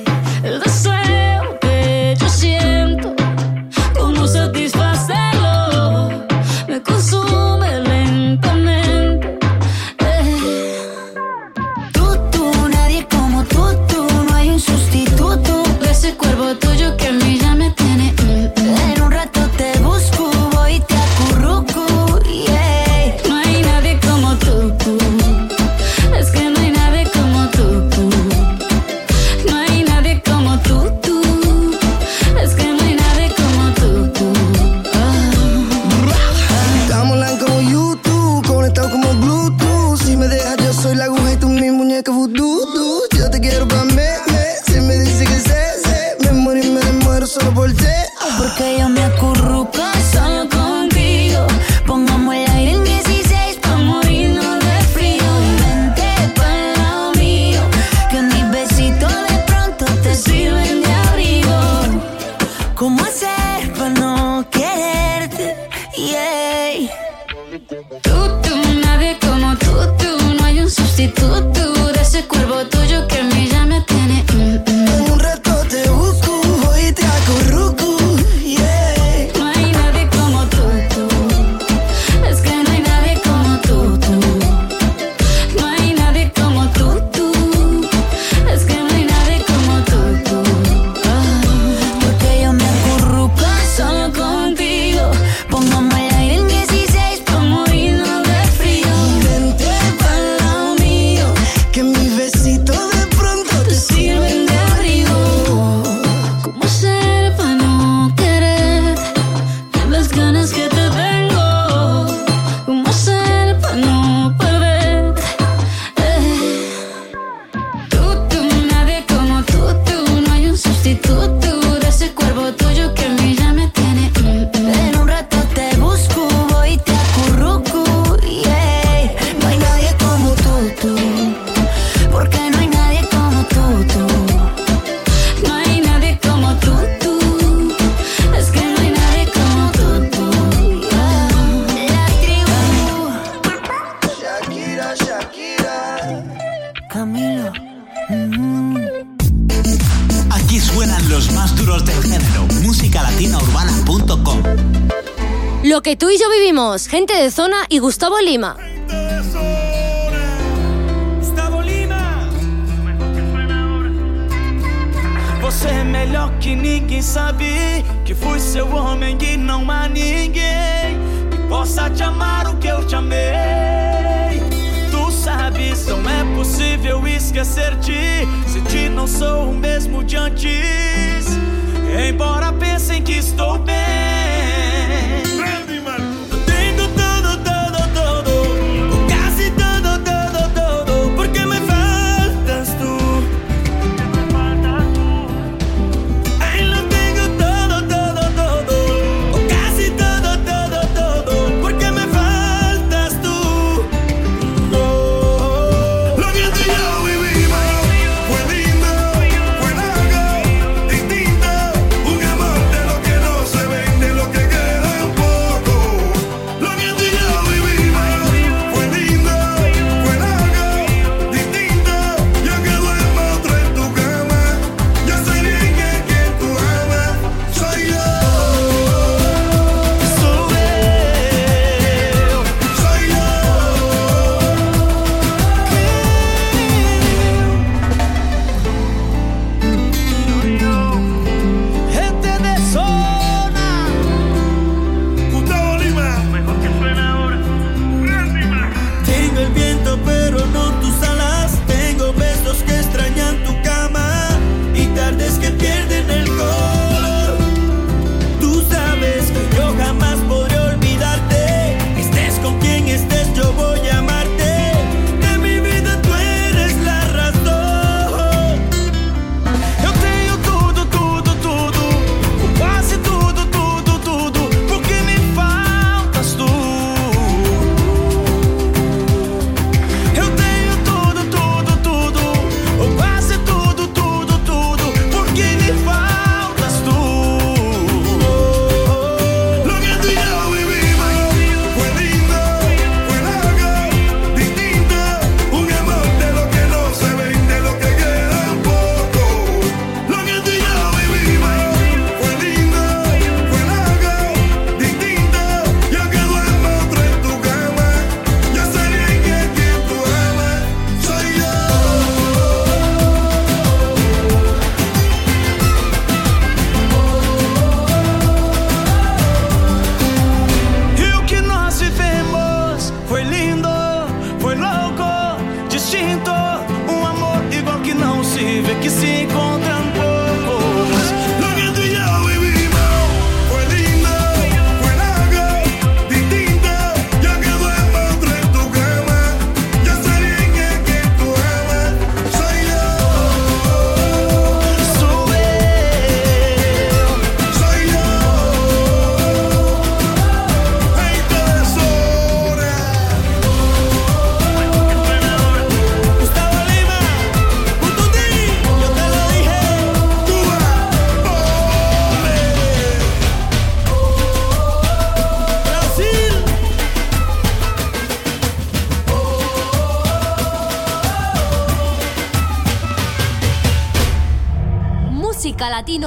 somos Gente de Zona y Gustavo Lima. Você é melhor que ninguém sabe que fui seu homem e não há ninguém que possa te amar o que eu te amei. Tu sabes, não é possível esquecer-te se te não sou o mesmo de antes. Embora pensem que estou bem.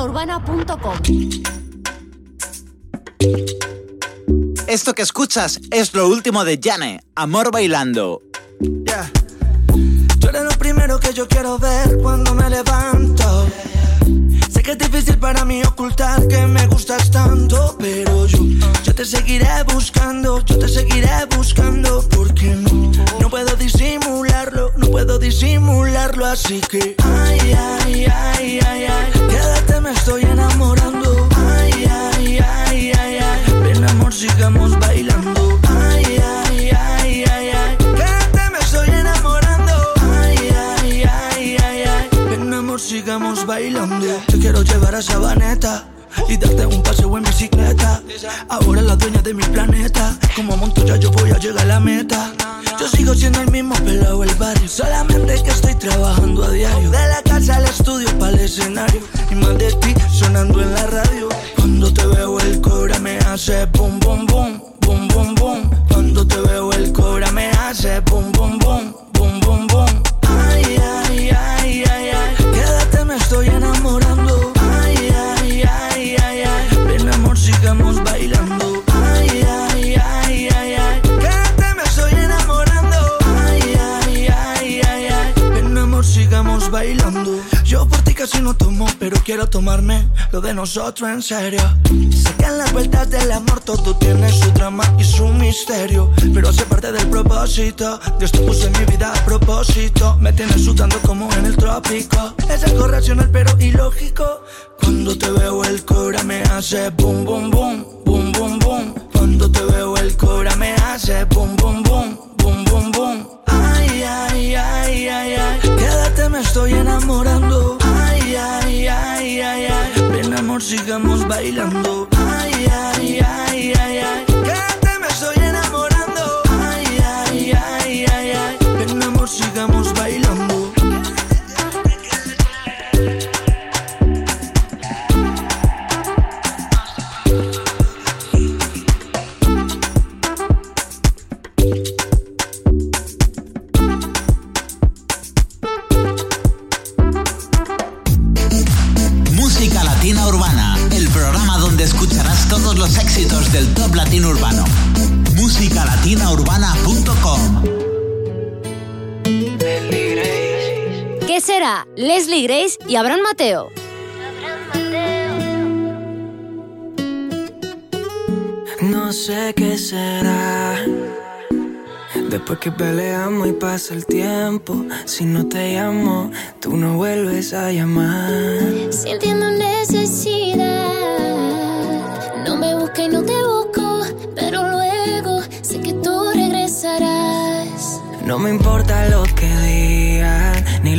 musicalatinourbana.com. Esto que escuchas es lo último de Jane, Amor Bailando. Yeah. Tú eres lo primero que yo quiero ver cuando me levanto. Sé que es difícil para mí ocultar que me gustas tanto, pero yo, yo te seguiré buscando, yo te seguiré buscando, porque no, no puedo disimularlo, no puedo disimularlo, así que ay, ay, ay, ay, ay, me estoy enamorando, ay, ay, ay, ay, ay, ven amor, sigamos bailando, ay, ay, ay, ay, ay, quédate, me estoy enamorando, ay, ay, ay, ay, ay, ven amor, sigamos bailando, te quiero llevar a Sabaneta. Y darte un paseo en bicicleta. Ahora la dueña de mi planeta. Como monto ya yo voy a llegar a la meta. Yo sigo siendo el mismo pelado el barrio. Solamente que estoy trabajando a diario. De la casa al estudio para el escenario. Y más de ti sonando en la radio. Cuando te veo el cobra me hace bum bum bum. Bum bum bum. Cuando te veo el cobra me hace bum bum casi no tomo, pero quiero tomarme lo de nosotros en serio. En las vueltas del amor todo tiene su drama y su misterio. Pero hace parte del propósito. Dios te puso en mi vida a propósito. Me tienes sudando como en el trópico. Es algo racional pero ilógico. Cuando te veo el cobra me hace boom boom boom. Boom boom boom. Cuando te veo el cobra me hace boom boom boom. Boom boom boom. Ay, ay, ay, ay, ay. Quédate, me estoy enamorando. Amor, sigamos bailando. Ay, ay, ay, ay, ay. Leslie Grace y Abraham Mateo. No sé qué será. Después que peleamos y pasa el tiempo, si no te llamo, tú no vuelves a llamar. Sintiendo necesidad. No me busca y no te busco, pero luego sé que tú regresarás. No me importa lo que digan, ni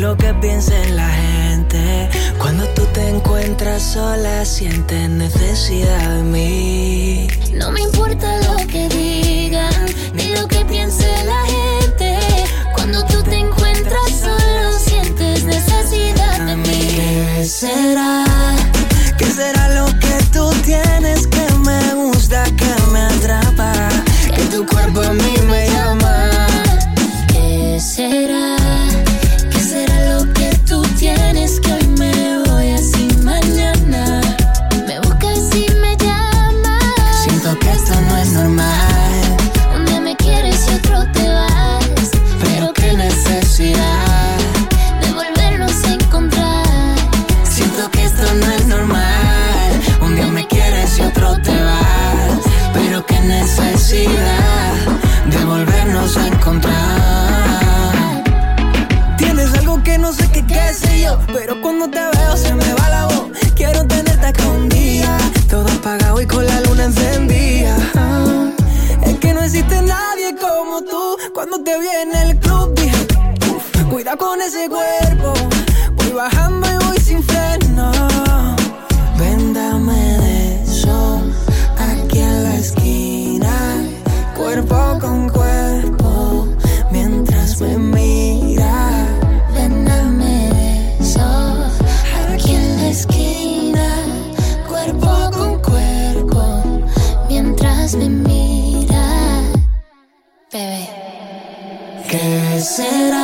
lo que piense la gente. Cuando tú te encuentras sola, sientes necesidad de mí. No me importa lo que digan, ni lo que piense la gente. Cuando tú te encuentras solo, sientes necesidad de mí. ¿Qué será? ¿Qué será lo que tú tienes que me gusta, que me atrapa? Que tu cuerpo a mí me llama. ¿Qué será? Cuando te vi en el club dije, "Uf, cuida con ese cuerpo. Será?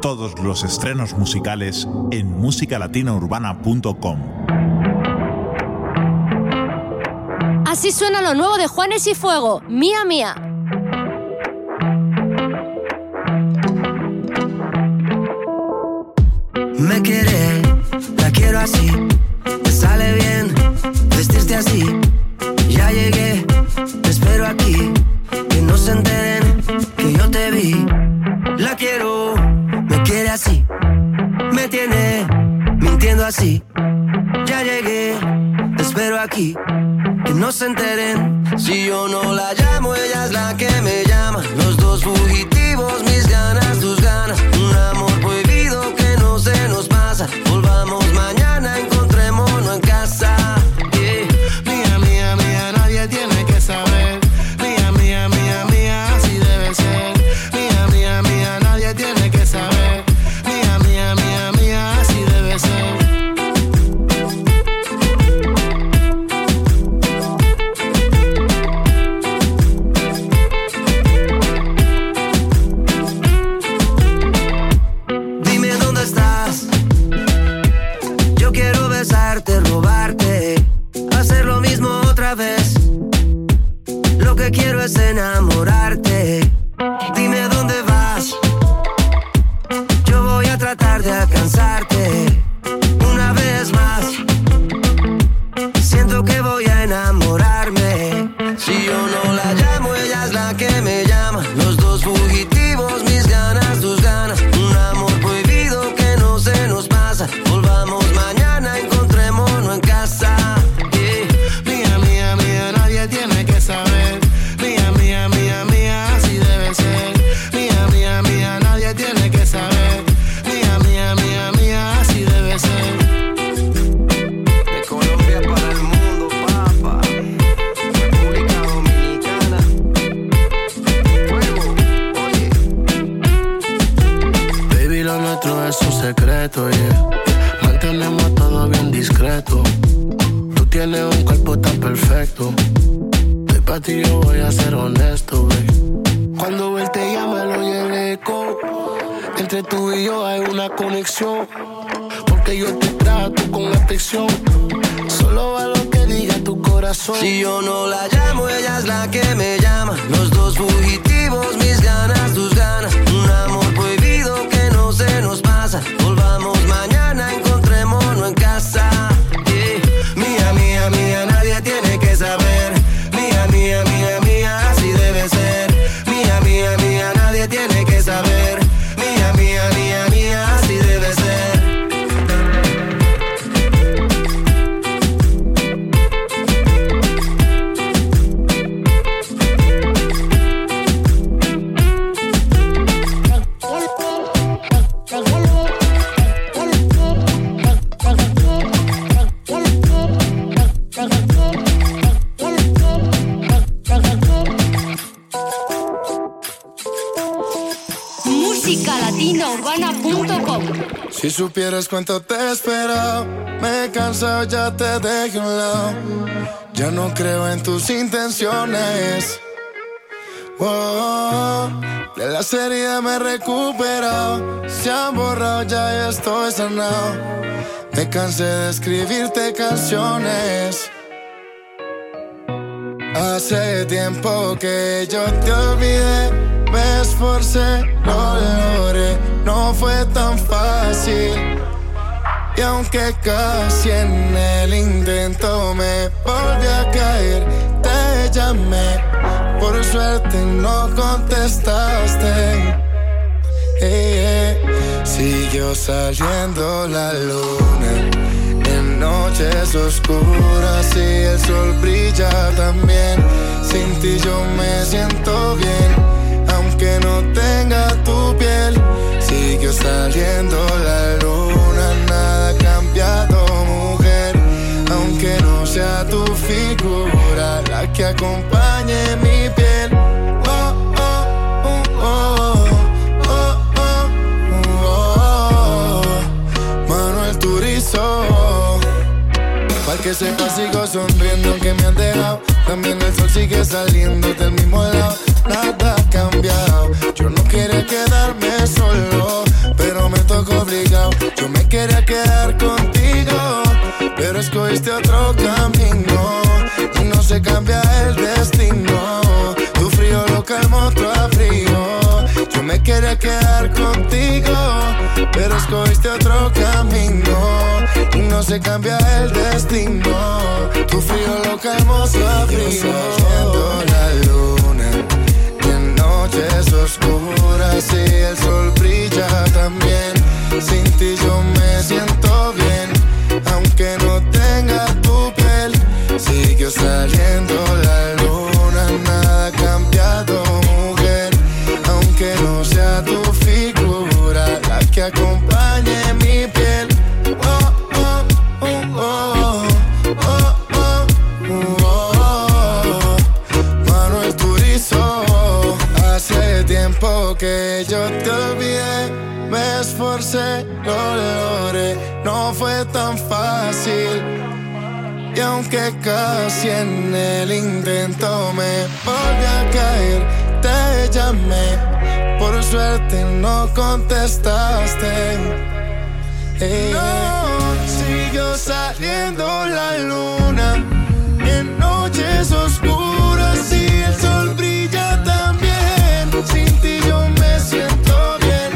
todos los estrenos musicales en musicalatinourbana.com. Así suena lo nuevo de Juanes y Fuego, Mía Mía. Me quiere, la quiero así Me cansé de escribirte canciones. Hace tiempo que yo te olvidé, me esforcé, lo logré, no fue tan fácil. Y aunque casi en el intento me volví a caer, te llamé, por suerte no contestaste. Eh, eh. Siguió saliendo la luna en noches oscuras y el sol brilla también. Sin ti yo me siento bien, aunque no tenga tu piel. Siguió saliendo la luna, nada ha cambiado, mujer. Aunque no sea tu figura la que acompañe mi piel. Que sepa sigo sonriendo aunque me han dejado. También el sol sigue saliendo del mismo lado. Nada ha cambiado. Yo no quería quedarme solo Pero me tocó obligado. Yo me quería quedar contigo Pero escogiste otro camino. Y no se cambia el destino. Tu frío lo calmó otro frío me quería quedar contigo Pero escogiste otro camino no se cambia el destino. Tu frío lo calmó su frío. la luna y en noches oscuras y el sol brilla también. Sin ti yo me siento bien, aunque no tenga tu piel. Siguió saliendo la luna, acompañe mi piel. Oh, oh, oh, oh, oh, oh, oh. Manuel Turizo, hace tiempo que yo te olvidé, me esforcé, lo logré, no fue tan fácil. Y aunque casi en el intento me volví a caer, te llamé, suerte no contestaste. Eh, No, siguió saliendo la luna en noches oscuras y el sol brilla también. Sin ti yo me siento bien,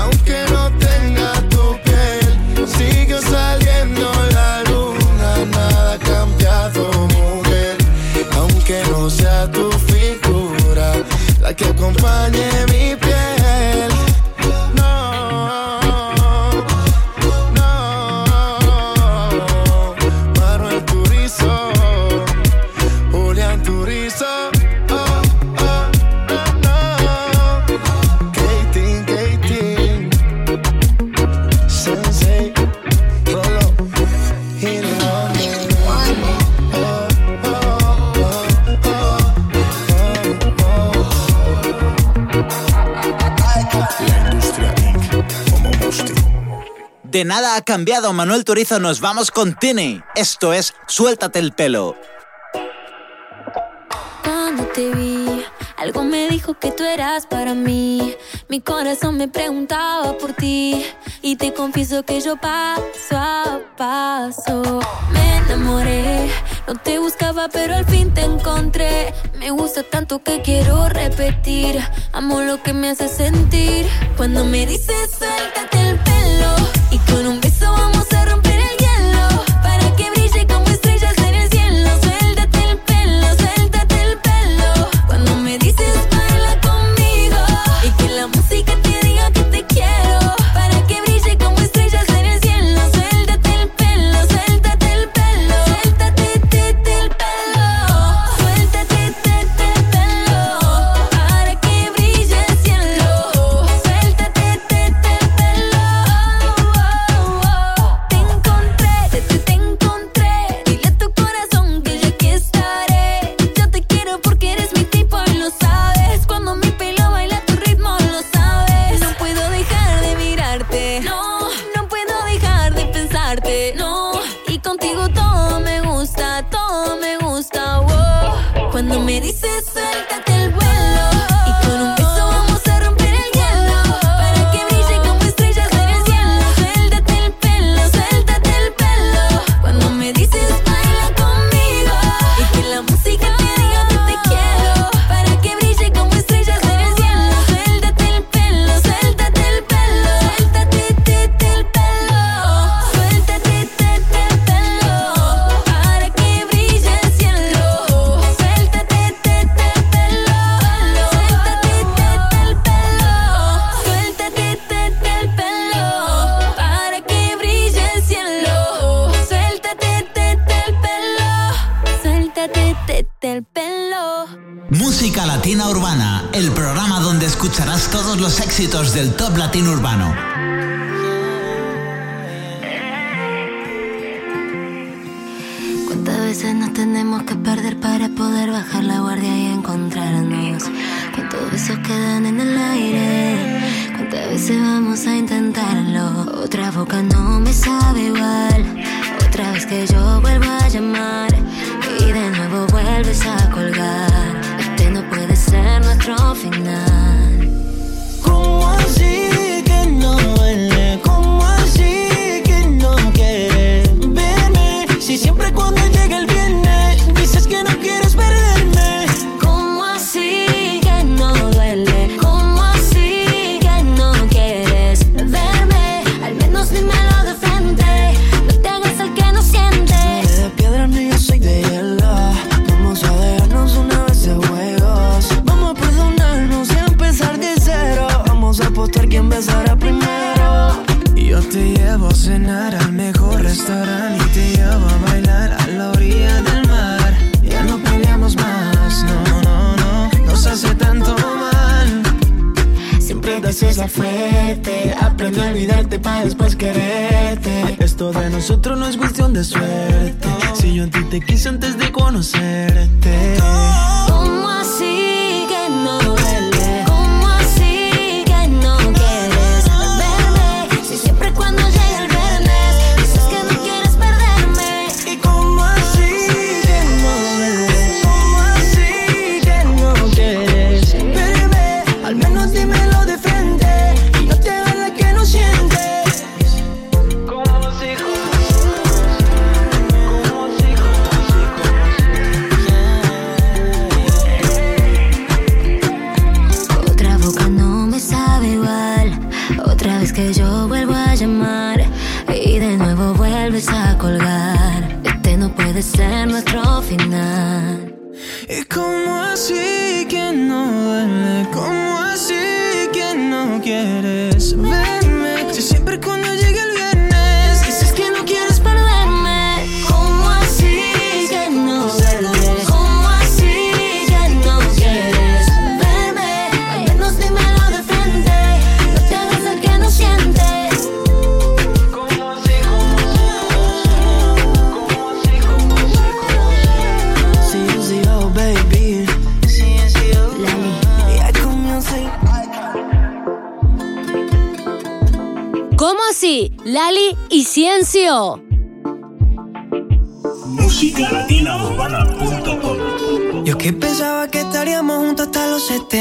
aunque no tenga tu piel. Siguió saliendo la luna, nada ha cambiado, mujer. Aunque no sea tu figura la que acompañe mi De nada ha cambiado, Manuel Turizo. Nos vamos con Tini. Esto es Suéltate el pelo. Cuando te vi, algo me dijo que tú eras para mí. Mi corazón me preguntaba por ti. Y te confieso que yo paso a paso me enamoré. No te buscaba, pero al fin te encontré. Me gusta tanto que quiero repetir. Amo lo que me hace sentir. Cuando me dices suéltate el pelo. Y con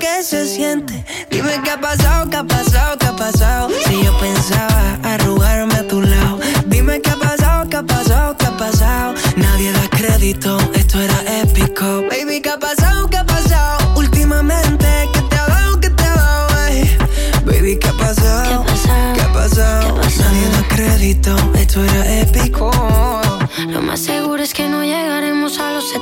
Qué se siente. Dime qué ha pasado, qué ha pasado, qué ha pasado. Si yo pensaba arrugarme a tu lado. Dime qué ha pasado, qué ha pasado, qué ha pasado. Nadie da crédito, esto era épico. Baby, qué ha pasado, qué ha pasado Últimamente, ¿qué te ha dado, qué te ha dado, ey? Baby, ¿qué ha pasado? ¿Qué ha pasado? Nadie da crédito, esto era épico. Lo más seguro es que no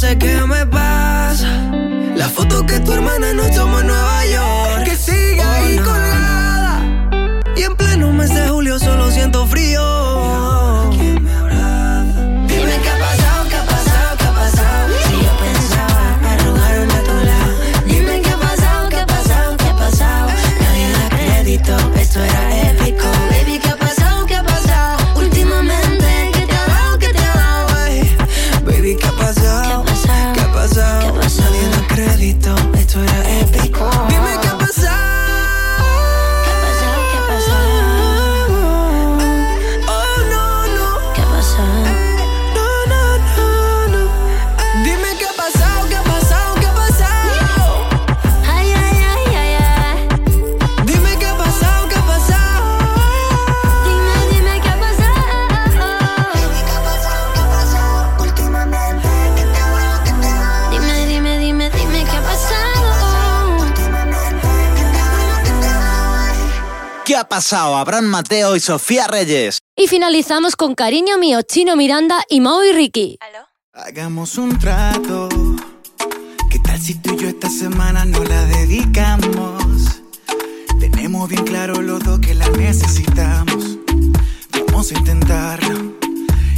sé qué me pasa. La foto que tu hermana nos tomó en Nueva York. Pasado? Abraham Mateo y Sofía Reyes. Y finalizamos con Cariño Mío, Chino Miranda y Mau y Ricky. Hagamos un trato. ¿Qué tal si tú y yo esta semana no la dedicamos? Tenemos bien claro los dos que la necesitamos. Vamos a intentarlo.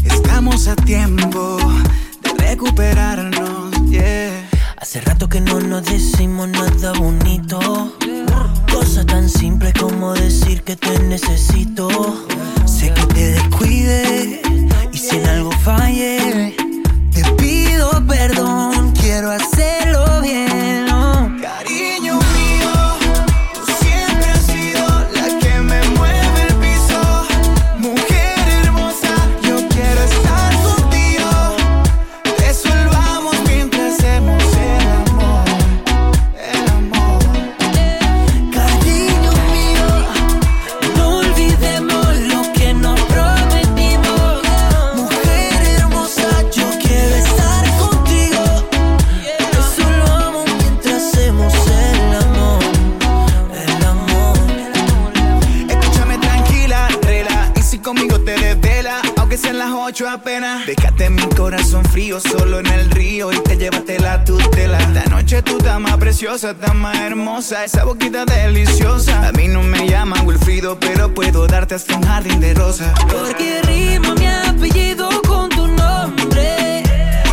Estamos a tiempo de recuperarnos. Yeah. Hace rato que no nos decimos nada bonito. Cosa tan simple como decir que te necesito. Sé que te descuide y si en algo falle, te pido perdón. Quiero hacerlo bien. Ocho apenas. Déjate mi corazón frío solo en el río y te llevaste la tutela. Esta noche tú estás más preciosa, estás más hermosa. Esa boquita deliciosa. A mí no me llaman Wilfrido, pero puedo darte hasta un jardín de rosas. Porque rima mi apellido con tu nombre.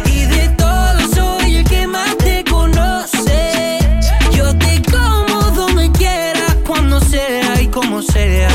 Y de todos soy el que más te conoce. Yo te como donde quieras, cuando sea y como sea.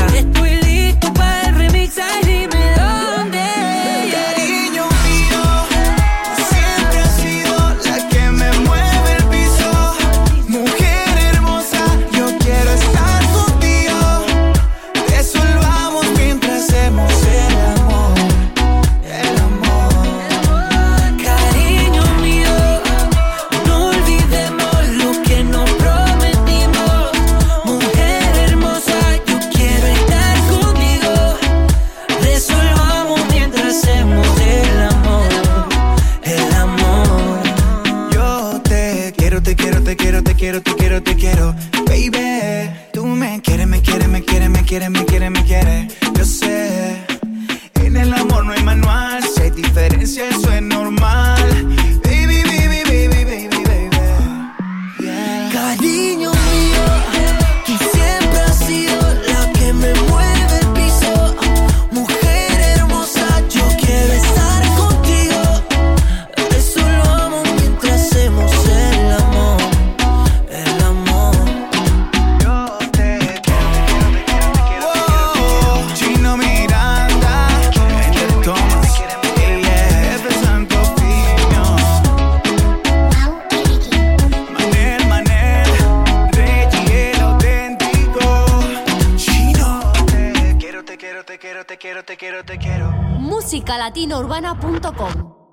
Te